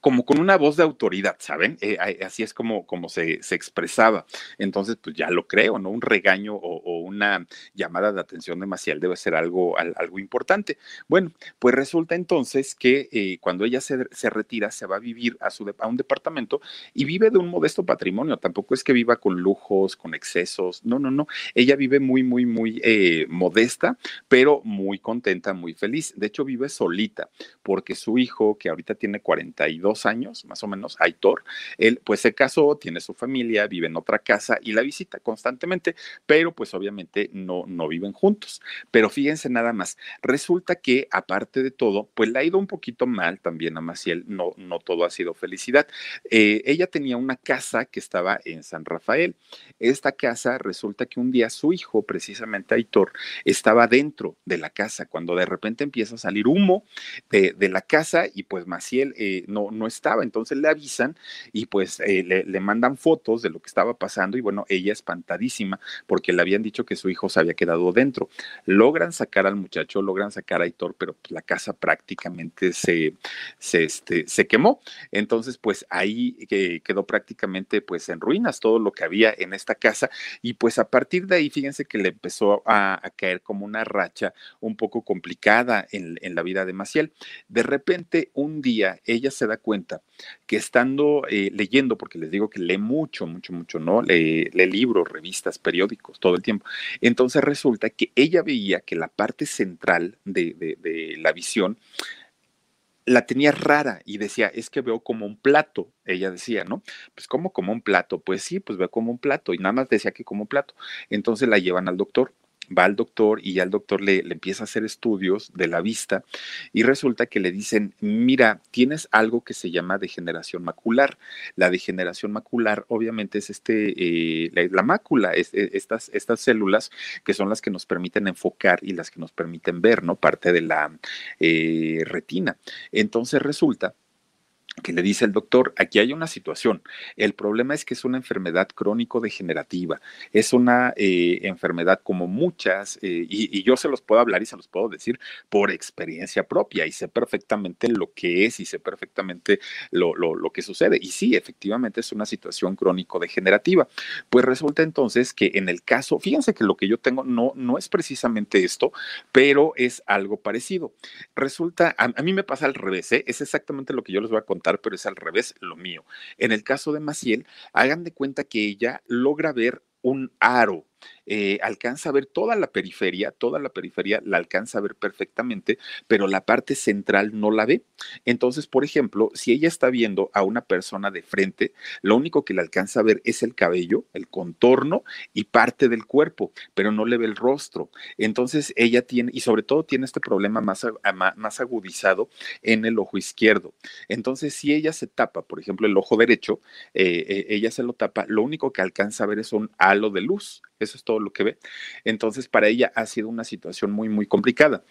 como con una voz de autoridad, ¿saben? Eh, así es como, se, expresaba. Entonces, pues ya lo creo, ¿no? Un regaño o, una llamada de atención demasiado debe ser algo, algo importante. Bueno, pues resulta entonces que eh, cuando ella se, se, retira, se va a vivir a, su, a un departamento y vive de un modesto patrimonio. Tampoco es que viva con lujos, con excesos. No, no, no. Ella vive muy, muy, muy eh, modesta, pero muy contenta, muy feliz. De hecho, vive solita porque su hijo, que ahorita tiene 42, años, más o menos, Aitor, él pues se casó, tiene su familia, vive en otra casa y la visita constantemente, pero pues obviamente no, no viven juntos. Pero fíjense nada más, resulta que aparte de todo, pues le ha ido un poquito mal también a Maciel, no, no todo ha sido felicidad. Eh, ella tenía una casa que estaba en San Rafael. Esta casa resulta que un día su hijo, precisamente Aitor, estaba dentro de la casa cuando de repente empieza a salir humo de, de la casa y pues Maciel eh, no, no estaba. Entonces le avisan y pues eh, le, mandan fotos de lo que estaba pasando y bueno, ella espantadísima porque le habían dicho que su hijo se había quedado dentro. Logran sacar al muchacho, logran sacar a Aitor, pero pues, la casa prácticamente se, se, este, se quemó. Entonces pues ahí eh, quedó prácticamente pues en ruinas todo lo que había en esta casa y pues a partir de ahí fíjense que le empezó a, caer como una racha un poco complicada en, en la vida de Maciel. De repente un día ella se da cuenta que estando eh, leyendo, porque les digo que lee mucho, mucho, mucho, ¿no? Lee, libros, revistas, periódicos, todo el tiempo. Entonces resulta que ella veía que la parte central de, de la visión la tenía rara y decía, es que veo como un plato, ella decía, ¿no? Pues como como un plato, pues sí, pues veo como un plato y nada más decía que como un plato. Entonces la llevan al doctor va al doctor y ya el doctor le, le, empieza a hacer estudios de la vista y resulta que le dicen, mira, tienes algo que se llama degeneración macular. La degeneración macular obviamente es este, eh, la, mácula, es, e, estas, estas células que son las que nos permiten enfocar y las que nos permiten ver, ¿no? Parte de la eh, retina. Entonces resulta que le dice el doctor, aquí hay una situación. El problema es que es una enfermedad crónico-degenerativa. Es una eh, enfermedad como muchas, eh, y, yo se los puedo hablar y se los puedo decir por experiencia propia, y sé perfectamente lo que es y sé perfectamente lo, lo que sucede. Y sí, efectivamente es una situación crónico-degenerativa. Pues resulta entonces que en el caso, fíjense que lo que yo tengo no, no es precisamente esto, pero es algo parecido. Resulta, a, a mí me pasa al revés, ¿eh? es exactamente lo que yo les voy a contar pero es al revés lo mío. En el caso de Maciel, hagan de cuenta que ella logra ver un aro eh, alcanza a ver toda la periferia, toda la periferia la alcanza a ver perfectamente, pero la parte central no la ve. Entonces, por ejemplo, si ella está viendo a una persona de frente, lo único que le alcanza a ver es el cabello, el contorno y parte del cuerpo, pero no le ve el rostro. Entonces, ella tiene, y sobre todo tiene este problema más, más agudizado en el ojo izquierdo. Entonces, si ella se tapa, por ejemplo, el ojo derecho, eh, eh, ella se lo tapa, lo único que alcanza a ver es un halo de luz. Eso es todo lo que ve. Entonces, para ella ha sido una situación muy, muy complicada.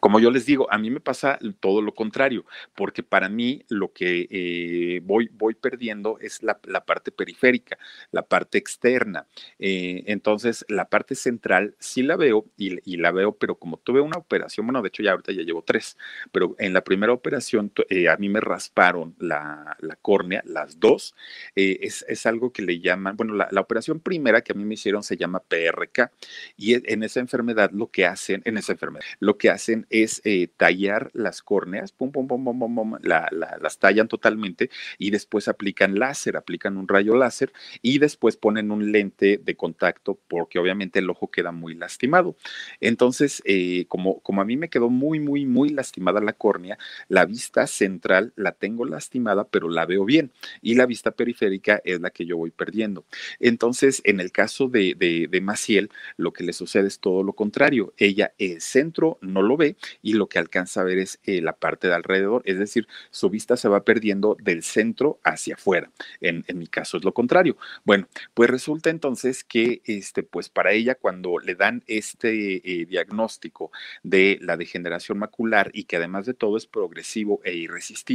Como yo les digo, a mí me pasa todo lo contrario, porque para mí lo que eh, voy, voy perdiendo es la, parte periférica, la parte externa. Eh, entonces, la parte central sí la veo y, la veo, pero como tuve una operación, bueno, de hecho ya ahorita ya llevo tres, pero en la primera operación eh, a mí me rasparon la, córnea, las dos. Es, es, algo que le llaman, bueno, la, la, operación primera que a mí me hicieron se llama PRK y en esa enfermedad lo que hacen, en esa enfermedad, lo que hacen es eh, tallar las córneas, pum, pum, pum, pum, pum, las tallan totalmente y después aplican láser, aplican un rayo láser y después ponen un lente de contacto porque obviamente el ojo queda muy lastimado. Entonces, eh, como, como a mí me quedó muy, muy, muy lastimada la córnea, la vista central la tengo lastimada, pero la veo bien y la vista periférica es la que yo voy perdiendo. Entonces, en el caso de, de, de Maciel, lo que le sucede es todo lo contrario. Ella, el centro no lo ve y lo que alcanza a ver es eh, la parte de alrededor, es decir, su vista se va perdiendo del centro hacia afuera. En, mi caso es lo contrario. Bueno, pues resulta entonces que, este, pues para ella cuando le dan este eh, diagnóstico de la degeneración macular y que además de todo es progresivo e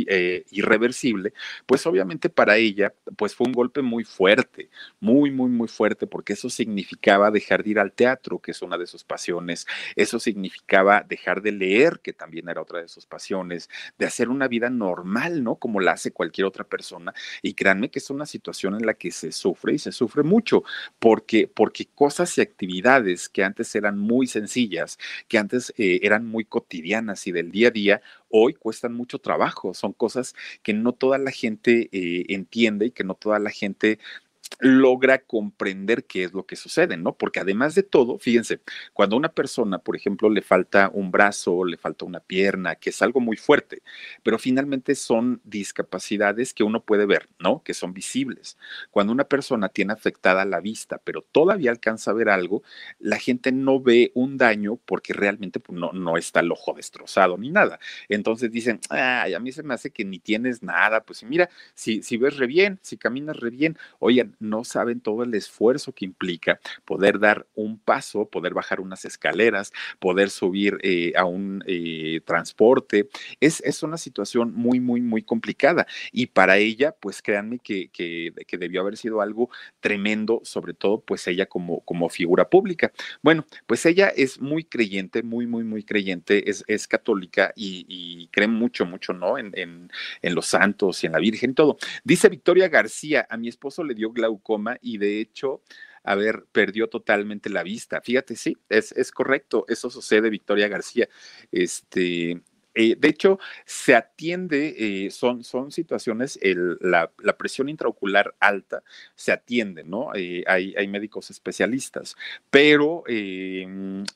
eh, irreversible, pues obviamente para ella, pues fue un golpe muy fuerte, muy, muy, muy fuerte, porque eso significaba dejar de ir al teatro, que es una de sus pasiones, eso significaba dejar de leer, que también era otra de sus pasiones, de hacer una vida normal, ¿no? Como la hace cualquier otra persona. Y créanme que es una situación en la que se sufre y se sufre mucho, porque, porque cosas y actividades que antes eran muy sencillas, que antes eh, eran muy cotidianas y del día a día, hoy cuestan mucho trabajo. Son cosas que no toda la gente eh, entiende y que no toda la gente logra comprender qué es lo que sucede, ¿no? Porque además de todo, fíjense, cuando a una persona, por ejemplo, le falta un brazo, le falta una pierna, que es algo muy fuerte, pero finalmente son discapacidades que uno puede ver, ¿no? Que son visibles. Cuando una persona tiene afectada la vista, pero todavía alcanza a ver algo, la gente no ve un daño porque realmente pues, no, no está el ojo destrozado ni nada. Entonces dicen, ay, a mí se me hace que ni tienes nada, pues mira, si, si ves re bien, si caminas re bien, oigan, no saben todo el esfuerzo que implica poder dar un paso, poder bajar unas escaleras, poder subir eh, a un eh, transporte. Es, es, una situación muy, muy, muy complicada. Y para ella, pues créanme que, que, que, debió haber sido algo tremendo, sobre todo pues ella como, como figura pública. Bueno, pues ella es muy creyente, muy, muy, muy creyente, es, es católica y, cree mucho, mucho, ¿no? En, en, en los santos y en la Virgen y todo. Dice Victoria García, a mi esposo le dio glaucoma y de hecho, a ver, perdió totalmente la vista. Fíjate, sí, es, es correcto, eso sucede, Victoria García. Este, eh, de hecho, se atiende, eh, son, son situaciones, la, presión intraocular alta se atiende, ¿no? Eh, hay, hay, médicos especialistas, pero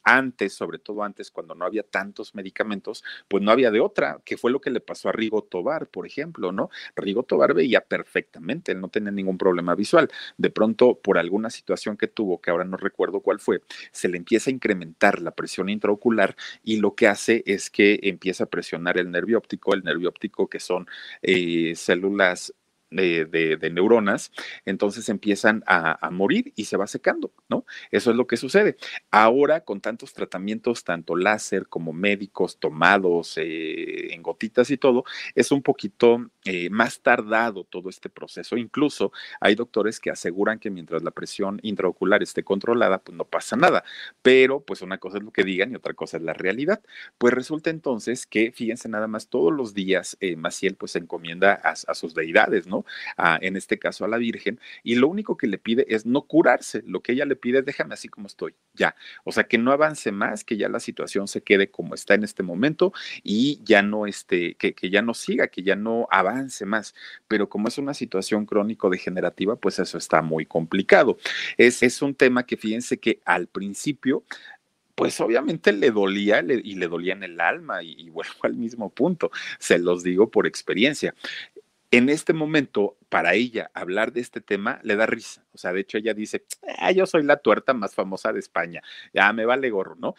antes, sobre todo antes, cuando no había tantos medicamentos, pues no había de otra, que fue lo que le pasó a Rigo Tobar, por ejemplo, ¿no? Rigo Tobar veía perfectamente, él no tenía ningún problema visual. De pronto, por alguna situación que tuvo, que ahora no recuerdo cuál fue, se le empieza a incrementar la presión intraocular y lo que hace es que empieza presionar el nervio óptico, el nervio óptico que son eh, células de, neuronas, entonces empiezan a, morir y se va secando, ¿no? Eso es lo que sucede. Ahora, con tantos tratamientos, tanto láser como médicos tomados eh, en gotitas y todo, es un poquito eh, más tardado todo este proceso. Incluso hay doctores que aseguran que mientras la presión intraocular esté controlada, pues no pasa nada. Pero, pues una cosa es lo que digan y otra cosa es la realidad. Pues resulta entonces que, fíjense nada más, todos los días eh, Maciel pues encomienda a sus deidades, ¿no? En este caso a la Virgen, y lo único que le pide es no curarse, lo que ella le pide es déjame así como estoy, ya, o sea, que no avance más, que ya la situación se quede como está en este momento y ya no, este, que, que ya no siga, que ya no avance más, pero como es una situación crónico-degenerativa, pues eso está muy complicado. Es, es un tema que fíjense que al principio pues obviamente le dolía y le dolía en el alma y, y, vuelvo al mismo punto, se los digo por experiencia en este momento, para ella, hablar de este tema le da risa. O sea, de hecho, ella dice, ah, yo soy la tuerta más famosa de España, ya me vale gorro, ¿no?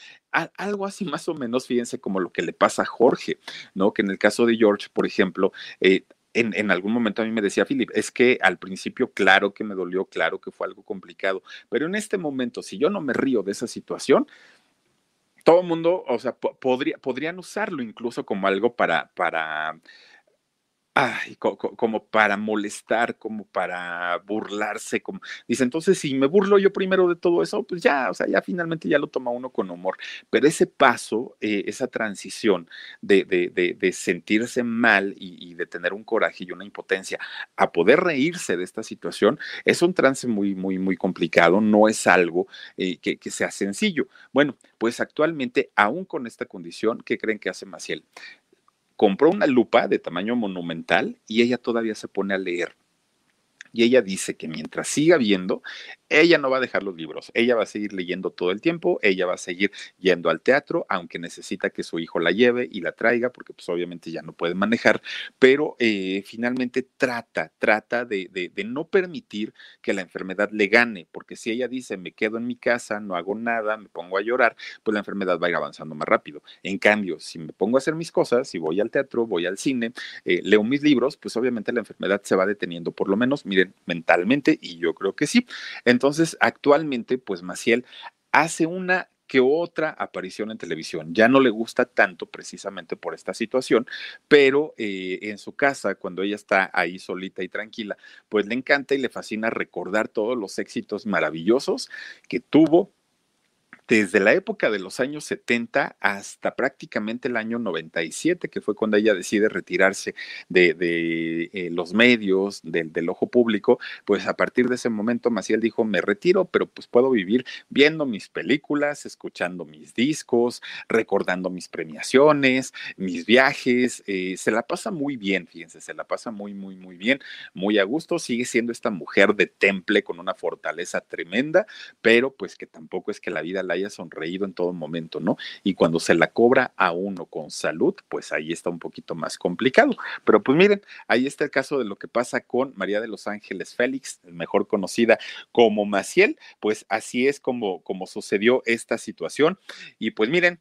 algo así más o menos, fíjense, como lo que le pasa a Jorge, ¿no? Que en el caso de George, por ejemplo, eh, en, en, algún momento a mí me decía Philip, es que al principio claro que me dolió, claro que fue algo complicado, pero en este momento, si yo no me río de esa situación, todo el mundo, o sea, podría, podrían usarlo incluso como algo para, para Ay, como para molestar, como para burlarse, como dice, entonces si me burlo yo primero de todo eso, pues ya, o sea, ya finalmente ya lo toma uno con humor. Pero ese paso, eh, esa transición de, de, sentirse mal y, de tener un coraje y una impotencia a poder reírse de esta situación, es un trance muy, muy, muy complicado, no es algo eh, que, que sea sencillo. Bueno, pues actualmente, aún con esta condición, ¿qué creen que hace Maciel? Compró una lupa de tamaño monumental y ella todavía se pone a leer. Y ella dice que mientras siga viendo, ella no va a dejar los libros, ella va a seguir leyendo todo el tiempo, ella va a seguir yendo al teatro, aunque necesita que su hijo la lleve y la traiga, porque pues obviamente ya no puede manejar, pero eh, finalmente trata, trata de, no permitir que la enfermedad le gane, porque si ella dice, me quedo en mi casa, no hago nada, me pongo a llorar, pues la enfermedad va a ir avanzando más rápido. En cambio, si me pongo a hacer mis cosas, si voy al teatro, voy al cine, eh, leo mis libros, pues obviamente la enfermedad se va deteniendo, por lo menos, miren, mentalmente, y yo creo que sí. Entonces, actualmente, pues Maciel hace una que otra aparición en televisión. Ya no le gusta tanto precisamente por esta situación, pero eh, en su casa, cuando ella está ahí solita y tranquila, pues le encanta y le fascina recordar todos los éxitos maravillosos que tuvo desde la época de los años 70 hasta prácticamente el año 97, que fue cuando ella decide retirarse de, eh, los medios, del ojo público, pues a partir de ese momento Maciel dijo, me retiro, pero pues puedo vivir viendo mis películas, escuchando mis discos, recordando mis premiaciones, mis viajes, eh, se la pasa muy bien, fíjense, se la pasa muy, muy, muy bien, muy a gusto, sigue siendo esta mujer de temple con una fortaleza tremenda, pero pues que tampoco es que la vida la haya sonreído en todo momento, ¿no? Y cuando se la cobra a uno con salud, pues ahí está un poquito más complicado. Pero pues miren, ahí está el caso de lo que pasa con María de los Ángeles Félix, mejor conocida como Maciel, pues así es como, como sucedió esta situación. Y pues miren,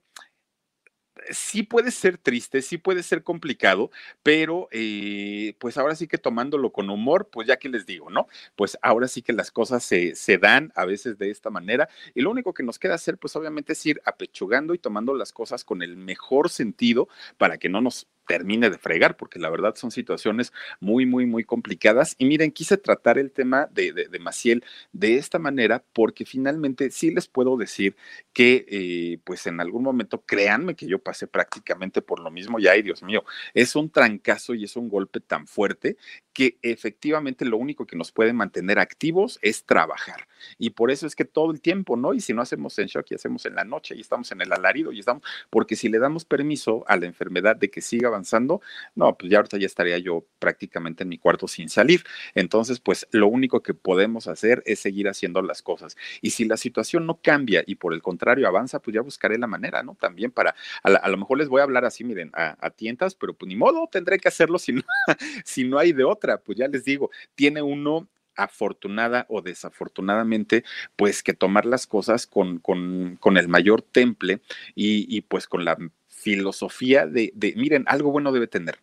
sí puede ser triste, sí puede ser complicado, pero eh, pues ahora sí que tomándolo con humor, pues ya que les digo, ¿no? Pues ahora sí que las cosas se, se dan a veces de esta manera y lo único que nos queda hacer, pues obviamente es ir apechugando y tomando las cosas con el mejor sentido para que no nos termine de fregar, porque la verdad son situaciones muy, muy, muy complicadas. Y miren, quise tratar el tema de, de, Maciel de esta manera, porque finalmente sí les puedo decir que, eh, pues en algún momento, créanme que yo pasé prácticamente por lo mismo, y ay, Dios mío, es un trancazo y es un golpe tan fuerte que efectivamente lo único que nos puede mantener activos es trabajar. Y por eso es que todo el tiempo, ¿no? Y si no hacemos en shock y hacemos en la noche y estamos en el alarido y estamos, porque si le damos permiso a la enfermedad de que siga avanzando, no, pues ya ahorita ya estaría yo prácticamente en mi cuarto sin salir. Entonces, pues lo único que podemos hacer es seguir haciendo las cosas. Y si la situación no cambia y por el contrario avanza, pues ya buscaré la manera, ¿no? También para, a, lo mejor les voy a hablar así, miren, a, a tientas, pero pues ni modo, tendré que hacerlo si no, si no hay de otra pues ya les digo, tiene uno afortunada o desafortunadamente, pues que tomar las cosas con, con, el mayor temple y, pues con la filosofía de, de, miren, algo bueno debe tener.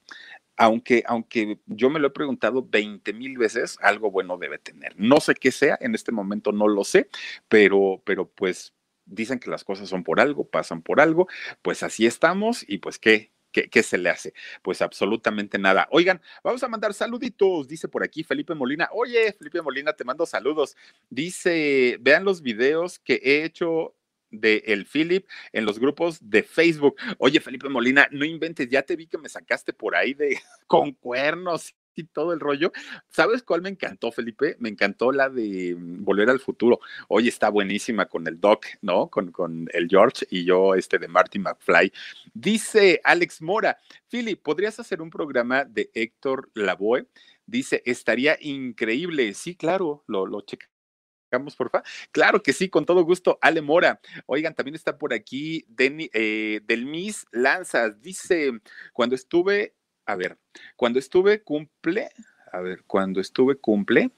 Aunque, aunque yo me lo he preguntado 20 mil veces, algo bueno debe tener. No sé qué sea, en este momento no lo sé, pero, pero pues dicen que las cosas son por algo, pasan por algo, pues así estamos y pues qué, ¿Qué, se le hace? Pues absolutamente nada. Oigan, vamos a mandar saluditos, dice por aquí Felipe Molina. Oye, Felipe Molina, te mando saludos. Dice, vean los videos que he hecho de el Philip en los grupos de Facebook. Oye, Felipe Molina, no inventes, ya te vi que me sacaste por ahí de con cuernos y todo el rollo. ¿Sabes cuál me encantó, Felipe? Me encantó la de mm, Volver al Futuro. Hoy está buenísima con el Doc, ¿no? Con, con el George y yo, este de Marty McFly. Dice Alex Mora, Philip, ¿podrías hacer un programa de Héctor Lavoe? Dice, estaría increíble. Sí, claro, lo, lo checamos, por favor. Claro que sí, con todo gusto. Ale Mora. Oigan, también está por aquí Denny, eh, Del Lanzas. Dice, cuando estuve a ver, cuando estuve cumple, a ver, cuando estuve cumple,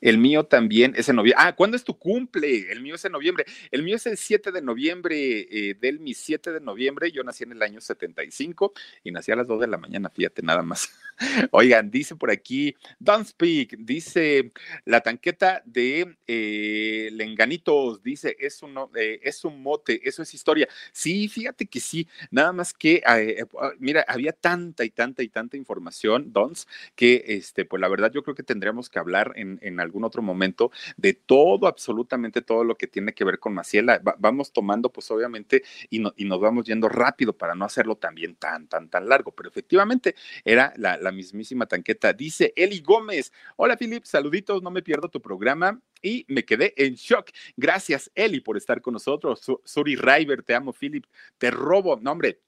El mío también es en noviembre. Ah, ¿cuándo es tu cumple? El mío es en noviembre. El mío es el 7 de noviembre, eh, del mi 7 de noviembre. Yo nací en el año 75 y nací a las 2 de la mañana, fíjate, nada más. Oigan, dice por aquí, Don't Speak, dice la tanqueta de eh, Lenganitos, dice, es un, eh, es un mote, eso es historia. Sí, fíjate que sí, nada más que, eh, ah, mira, había tanta y tanta y tanta información, Dons, que, este, pues la verdad yo creo que tendríamos que hablar en, en algún otro momento de todo, absolutamente todo lo que tiene que ver con Maciela. vamos tomando, pues obviamente, y, nos vamos yendo rápido para no hacerlo también tan, tan, tan largo, pero efectivamente era la mismísima tanqueta. Dice Eli Gómez. Hola, Philip, saluditos, no me pierdo tu programa y me quedé en shock. Gracias, Eli, por estar con nosotros. Suri River, te amo, Philip, te robo. No, hombre,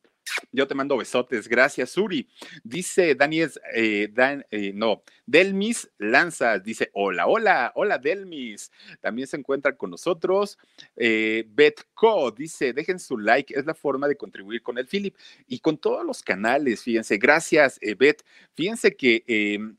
yo te mando besotes, gracias, Suri. Dice Daniel, eh, Dan, eh, no, Delmis Lanzas, dice, hola, hola, hola Delmis. También se encuentra con nosotros. Eh, Betco dice, dejen su like, es la forma de contribuir con el Philip y con todos los canales, fíjense, gracias, eh, Bet. Fíjense que em,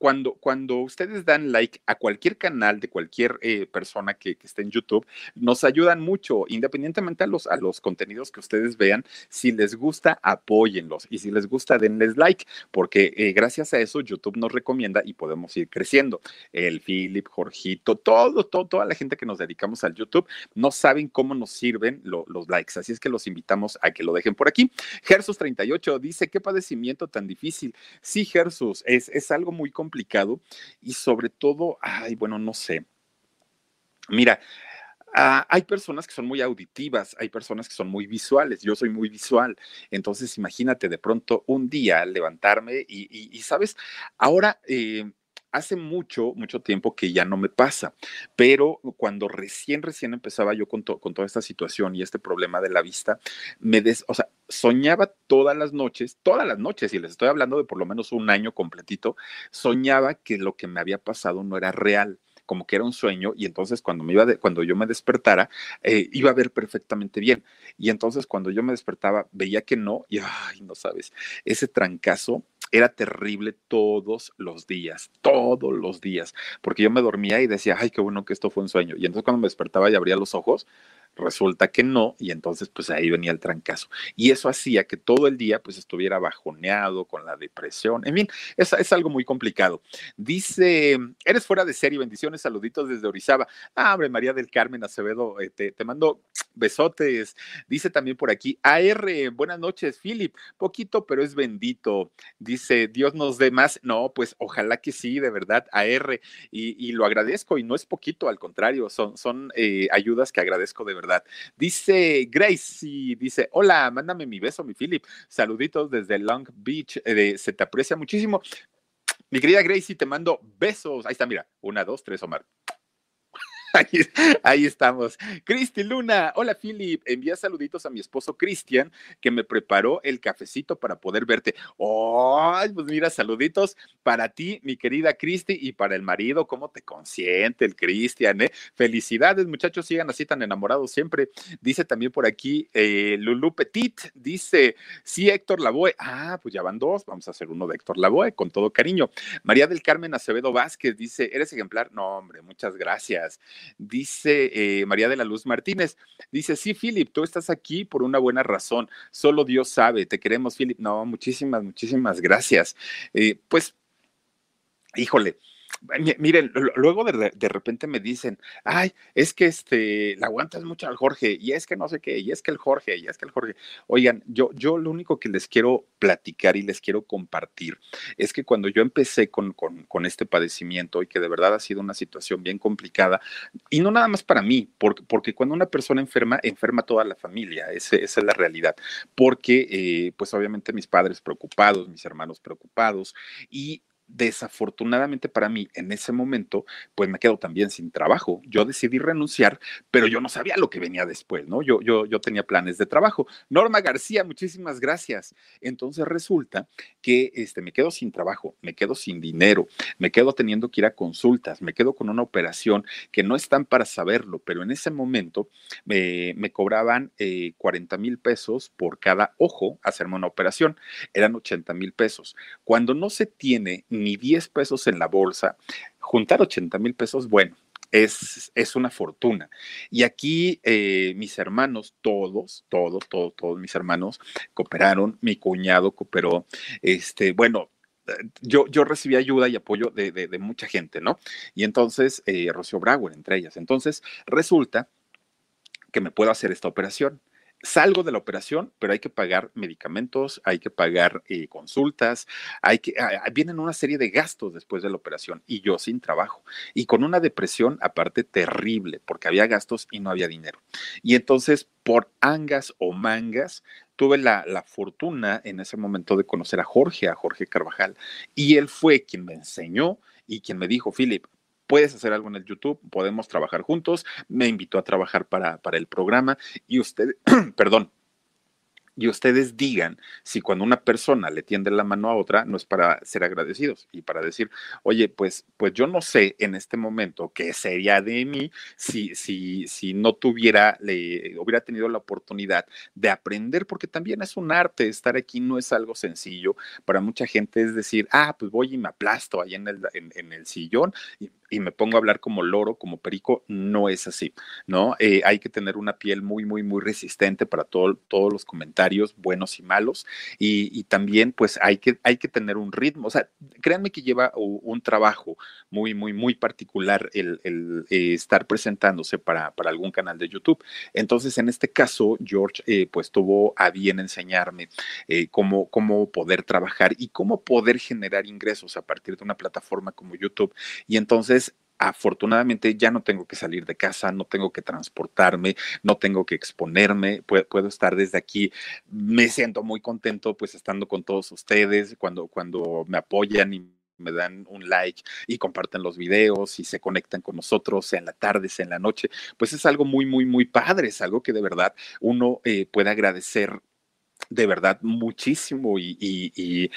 cuando, cuando ustedes dan like a cualquier canal de cualquier eh, persona que, esté en YouTube, nos ayudan mucho, independientemente a los, a los contenidos que ustedes vean. Si les gusta, apóyenlos y si les gusta, denles like, porque eh, gracias a eso YouTube nos recomienda y podemos ir creciendo. El Philip, Jorgito, todo, todo, toda la gente que nos dedicamos al YouTube no saben cómo nos sirven los likes, así es que los invitamos a que lo dejen por aquí. Gersus38 dice, qué padecimiento tan difícil. Sí, Gersus, es, es algo muy complicado complicado y sobre todo, ay, bueno, no sé. Mira, ah, hay personas que son muy auditivas, hay personas que son muy visuales, yo soy muy visual, entonces imagínate de pronto un día levantarme y, sabes, ahora eh, hace mucho, mucho tiempo que ya no me pasa, pero cuando recién, recién empezaba yo con, con toda esta situación y este problema de la vista, me des, o sea, soñaba todas las noches, todas las noches, y les estoy hablando de por lo menos un año completito, soñaba que lo que me había pasado no era real como que era un sueño y entonces cuando me iba de, cuando yo me despertara eh, iba a ver perfectamente bien. Y entonces cuando yo me despertaba veía que no y ay no sabes ese trancazo era terrible todos los días, todos los días, porque yo me dormía y decía, ay, qué bueno que esto fue un sueño. Y entonces cuando me despertaba y abría los ojos, Resulta que no, y entonces pues ahí venía el trancazo. Y eso hacía que todo el día pues estuviera bajoneado con la depresión. En fin, es, es algo muy complicado. Dice, eres fuera de serie, bendiciones, saluditos desde Orizaba. Ah, María del Carmen Acevedo, eh, te, te mando besotes. Dice también por aquí, AR, buenas noches, Philip, poquito pero es bendito. Dice, Dios nos dé más. No, pues ojalá que sí, de verdad, AR, y, y lo agradezco y no es poquito, al contrario, son, son eh, ayudas que agradezco de verdad Dice Gracie, dice, hola, mándame mi beso, mi Philip. Saluditos desde Long Beach, eh, se te aprecia muchísimo. Mi querida Gracie, te mando besos. Ahí está, mira, una, dos, tres, Omar. Ahí, estamos. Cristi Luna, hola Philip, envía saluditos a mi esposo Cristian, que me preparó el cafecito para poder verte. Ay, pues mira, saluditos para ti, mi querida Cristi, y para el marido, cómo te consiente el Cristian, ¿eh? Felicidades, muchachos, sigan así tan enamorados siempre. Dice también por aquí eh, Lulu Petit, dice, sí, Héctor Lavoe. Ah, pues ya van dos, vamos a hacer uno de Héctor Lavoe, con todo cariño. María del Carmen Acevedo Vázquez dice, ¿eres ejemplar? No, hombre, muchas gracias. Dice eh, María de la Luz Martínez, dice, sí, Philip, tú estás aquí por una buena razón, solo Dios sabe, te queremos, Philip. No, muchísimas, muchísimas gracias. Eh, pues, híjole, Miren, luego de, de, repente me dicen, ay, es que este, la aguantas mucho al Jorge, y es que no sé qué, y es que el Jorge, y es que el Jorge. Oigan, yo, yo lo único que les quiero platicar y les quiero compartir es que cuando yo empecé con, con, con este padecimiento y que de verdad ha sido una situación bien complicada, y no nada más para mí, porque, porque cuando una persona enferma, enferma toda la familia, esa es la realidad, porque eh, pues obviamente mis padres preocupados, mis hermanos preocupados, y desafortunadamente para mí en ese momento, pues me quedo también sin trabajo. Yo decidí renunciar, pero yo no sabía lo que venía después, ¿no? Yo, yo, yo tenía planes de trabajo. Norma García, muchísimas gracias. Entonces resulta que este, me quedo sin trabajo, me quedo sin dinero, me quedo teniendo que ir a consultas, me quedo con una operación que no están para saberlo, pero en ese momento me, me cobraban 40 eh, mil pesos por cada ojo hacerme una operación. Eran 80 mil pesos. Cuando no se tiene 10 pesos en la bolsa, juntar 80 mil pesos, bueno, es, es, una fortuna. Y aquí eh, mis hermanos, todos, todos, todos, todos mis hermanos cooperaron, mi cuñado cooperó, este, bueno, yo, yo recibí ayuda y apoyo de, de, mucha gente, ¿no? Y entonces, eh, Rocío Brauer, entre ellas. Entonces, resulta que me puedo hacer esta operación salgo de la operación, pero hay que pagar medicamentos, hay que pagar eh, consultas, hay que, ah, ah, vienen una serie de gastos después de la operación y yo sin trabajo y con una depresión aparte terrible porque había gastos y no había dinero. Y entonces, por angas o mangas, tuve la, la fortuna en ese momento de conocer a Jorge, a Jorge Carvajal, y él fue quien me enseñó y quien me dijo, Philip, puedes hacer algo en el YouTube, podemos trabajar juntos, me invitó a trabajar para, para el programa y usted, perdón, y ustedes digan si cuando una persona le tiende la mano a otra no es para ser agradecidos y para decir, oye, pues, pues yo no sé en este momento qué sería de mí si, si, si no tuviera, le, hubiera tenido la oportunidad de aprender, porque también es un arte, estar aquí no es algo sencillo. Para mucha gente es decir, ah, pues voy y me aplasto ahí en el, en, el sillón y, y, me pongo a hablar como loro, como perico, no es así, ¿no? Eh, hay que tener una piel muy, muy, muy resistente para todo, todos los comentarios buenos y malos, y, también pues hay que, hay que tener un ritmo, o sea, créanme que lleva un trabajo muy, muy, muy particular el, eh, estar presentándose para, para, algún canal de YouTube. Entonces, en este caso, George eh, pues tuvo a bien enseñarme eh, cómo, cómo poder trabajar y cómo poder generar ingresos a partir de una plataforma como YouTube. Y entonces afortunadamente ya no tengo que salir de casa, no tengo que transportarme, no tengo que exponerme, puedo, estar desde aquí. Me siento muy contento pues estando con todos ustedes cuando, cuando me apoyan y me dan un like y comparten los videos y se conectan con nosotros, en la tarde, sea en la noche, pues es algo muy, muy, muy padre, es algo que de verdad uno eh, puede agradecer de verdad muchísimo y,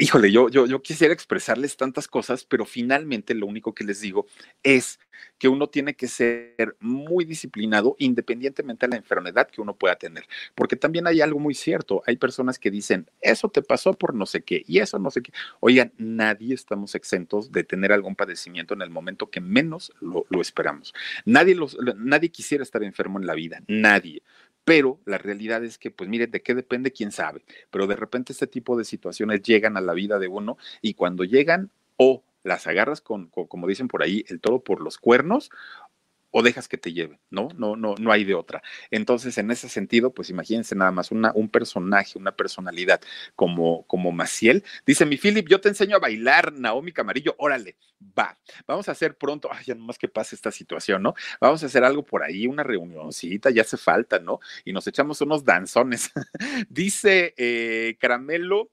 híjole, yo, yo, yo quisiera expresarles tantas cosas, pero finalmente lo único que les digo es que uno tiene que ser muy disciplinado independientemente de la enfermedad que uno pueda tener, porque también hay algo muy cierto, hay personas que dicen, eso te pasó por no sé qué y eso no sé qué. Oigan, nadie estamos exentos de tener algún padecimiento en el momento que menos lo, lo esperamos. Nadie, los, nadie quisiera estar enfermo en la vida, nadie. Pero la realidad es que, pues miren, de qué depende, quién sabe. Pero de repente este tipo de situaciones llegan a la vida de uno y cuando llegan o las agarras con, como dicen por ahí, el toro por los cuernos o dejas que te lleven, ¿no? No, no, no hay de otra. Entonces, en ese sentido, pues imagínense nada más un personaje, una personalidad como, como Maciel. Dice mi Philip, yo te enseño a bailar, Naomi Camarillo, órale, va. Vamos a hacer pronto, ay, ya nomás que pase esta situación, ¿no? Vamos a hacer algo por ahí, una reunioncita, ya hace falta, ¿no? Y nos echamos unos danzones. Dice eh, Caramelo.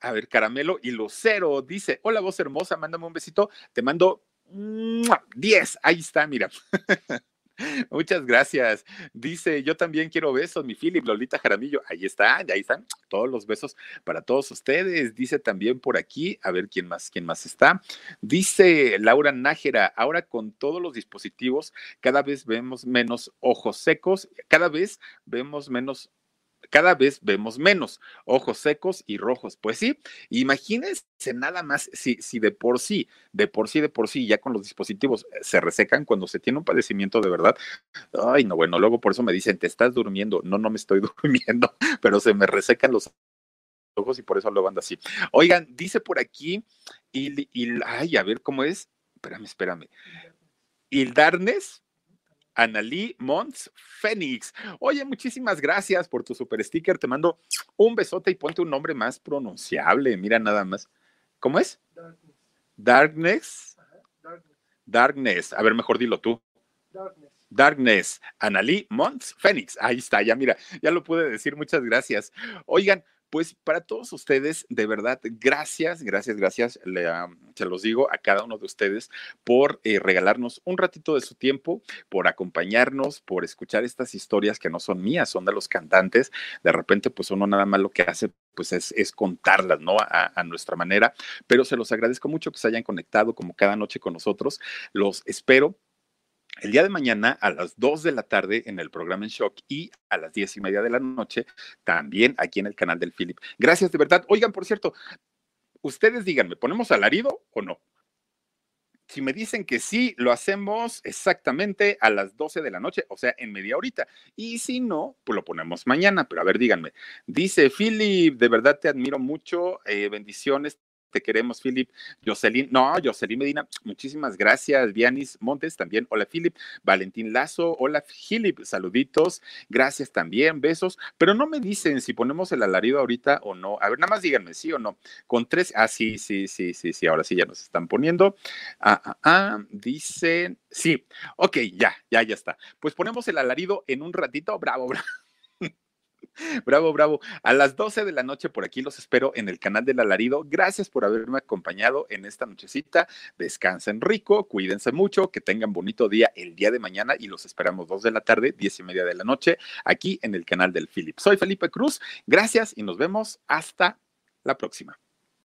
A ver, Caramelo y Lucero dice, hola voz hermosa, mándame un besito, te mando 10, ahí está, mira. Muchas gracias. Dice, yo también quiero besos, mi Philip, Lolita Jaramillo. Ahí está, ahí están todos los besos para todos ustedes. Dice también por aquí, a ver quién más, quién más está. Dice Laura Nájera, ahora con todos los dispositivos, cada vez vemos menos ojos secos, cada vez vemos menos cada vez vemos menos ojos secos y rojos. Pues sí, imagínense nada más si, si de por sí, de por sí, de por sí, ya con los dispositivos eh, se resecan cuando se tiene un padecimiento de verdad. Ay, no, bueno, luego por eso me dicen, te estás durmiendo. No, no me estoy durmiendo, pero se me resecan los ojos y por eso lo ando así. Oigan, dice por aquí, y, y ay, a ver cómo es. Espérame, espérame. Hildarnes Analí Mons Fénix. Oye, muchísimas gracias por tu super sticker. Te mando un besote y ponte un nombre más pronunciable. Mira nada más. ¿Cómo es? Darkness. Darkness. A ver, mejor dilo tú. Darkness. Darkness. Analí Mons Fénix. Ahí está, ya mira, ya lo pude decir. Muchas gracias. Oigan, pues para todos ustedes, de verdad, gracias, gracias, gracias, le, se los digo a cada uno de ustedes por eh, regalarnos un ratito de su tiempo, por acompañarnos, por escuchar estas historias que no son mías, son de los cantantes. De repente, pues uno nada más lo que hace pues es, es contarlas, ¿no? A, a, nuestra manera, pero se los agradezco mucho que se hayan conectado como cada noche con nosotros. Los espero el día de mañana a las 2 de la tarde en el programa En Shock y a las 10 y media de la noche también aquí en el canal del Philip. Gracias de verdad. Oigan, por cierto, Ustedes díganme, ¿ponemos alarido o no? Si me dicen que sí, lo hacemos exactamente a las 12 de la noche, o sea, en media horita. Y si no, pues lo ponemos mañana. Pero a ver, díganme. Dice Philip, de verdad te admiro mucho. Eh, bendiciones te queremos, Philip. Jocelyn, no, Jocelyn Medina, muchísimas gracias. Vianis Montes también, hola, Philip. Valentín Lazo, hola, Philip, saluditos. Gracias también, besos. Pero no me dicen si ponemos el alarido ahorita o no. A ver, nada más díganme, sí o no. Con tres, ah, sí, sí, sí, sí, sí, ahora sí ya nos están poniendo. Ah, ah, ah, dicen, sí, ok, ya, ya, ya está. Pues ponemos el alarido en un ratito, bravo, bravo. Bravo, bravo. A las 12 de la noche por aquí los espero en el canal del alarido. Gracias por haberme acompañado en esta nochecita. Descansen rico, cuídense mucho, que tengan bonito día el día de mañana y los esperamos 2 de la tarde, 10 y media de la noche, aquí en el canal del Philip. Soy Felipe Cruz. Gracias y nos vemos hasta la próxima.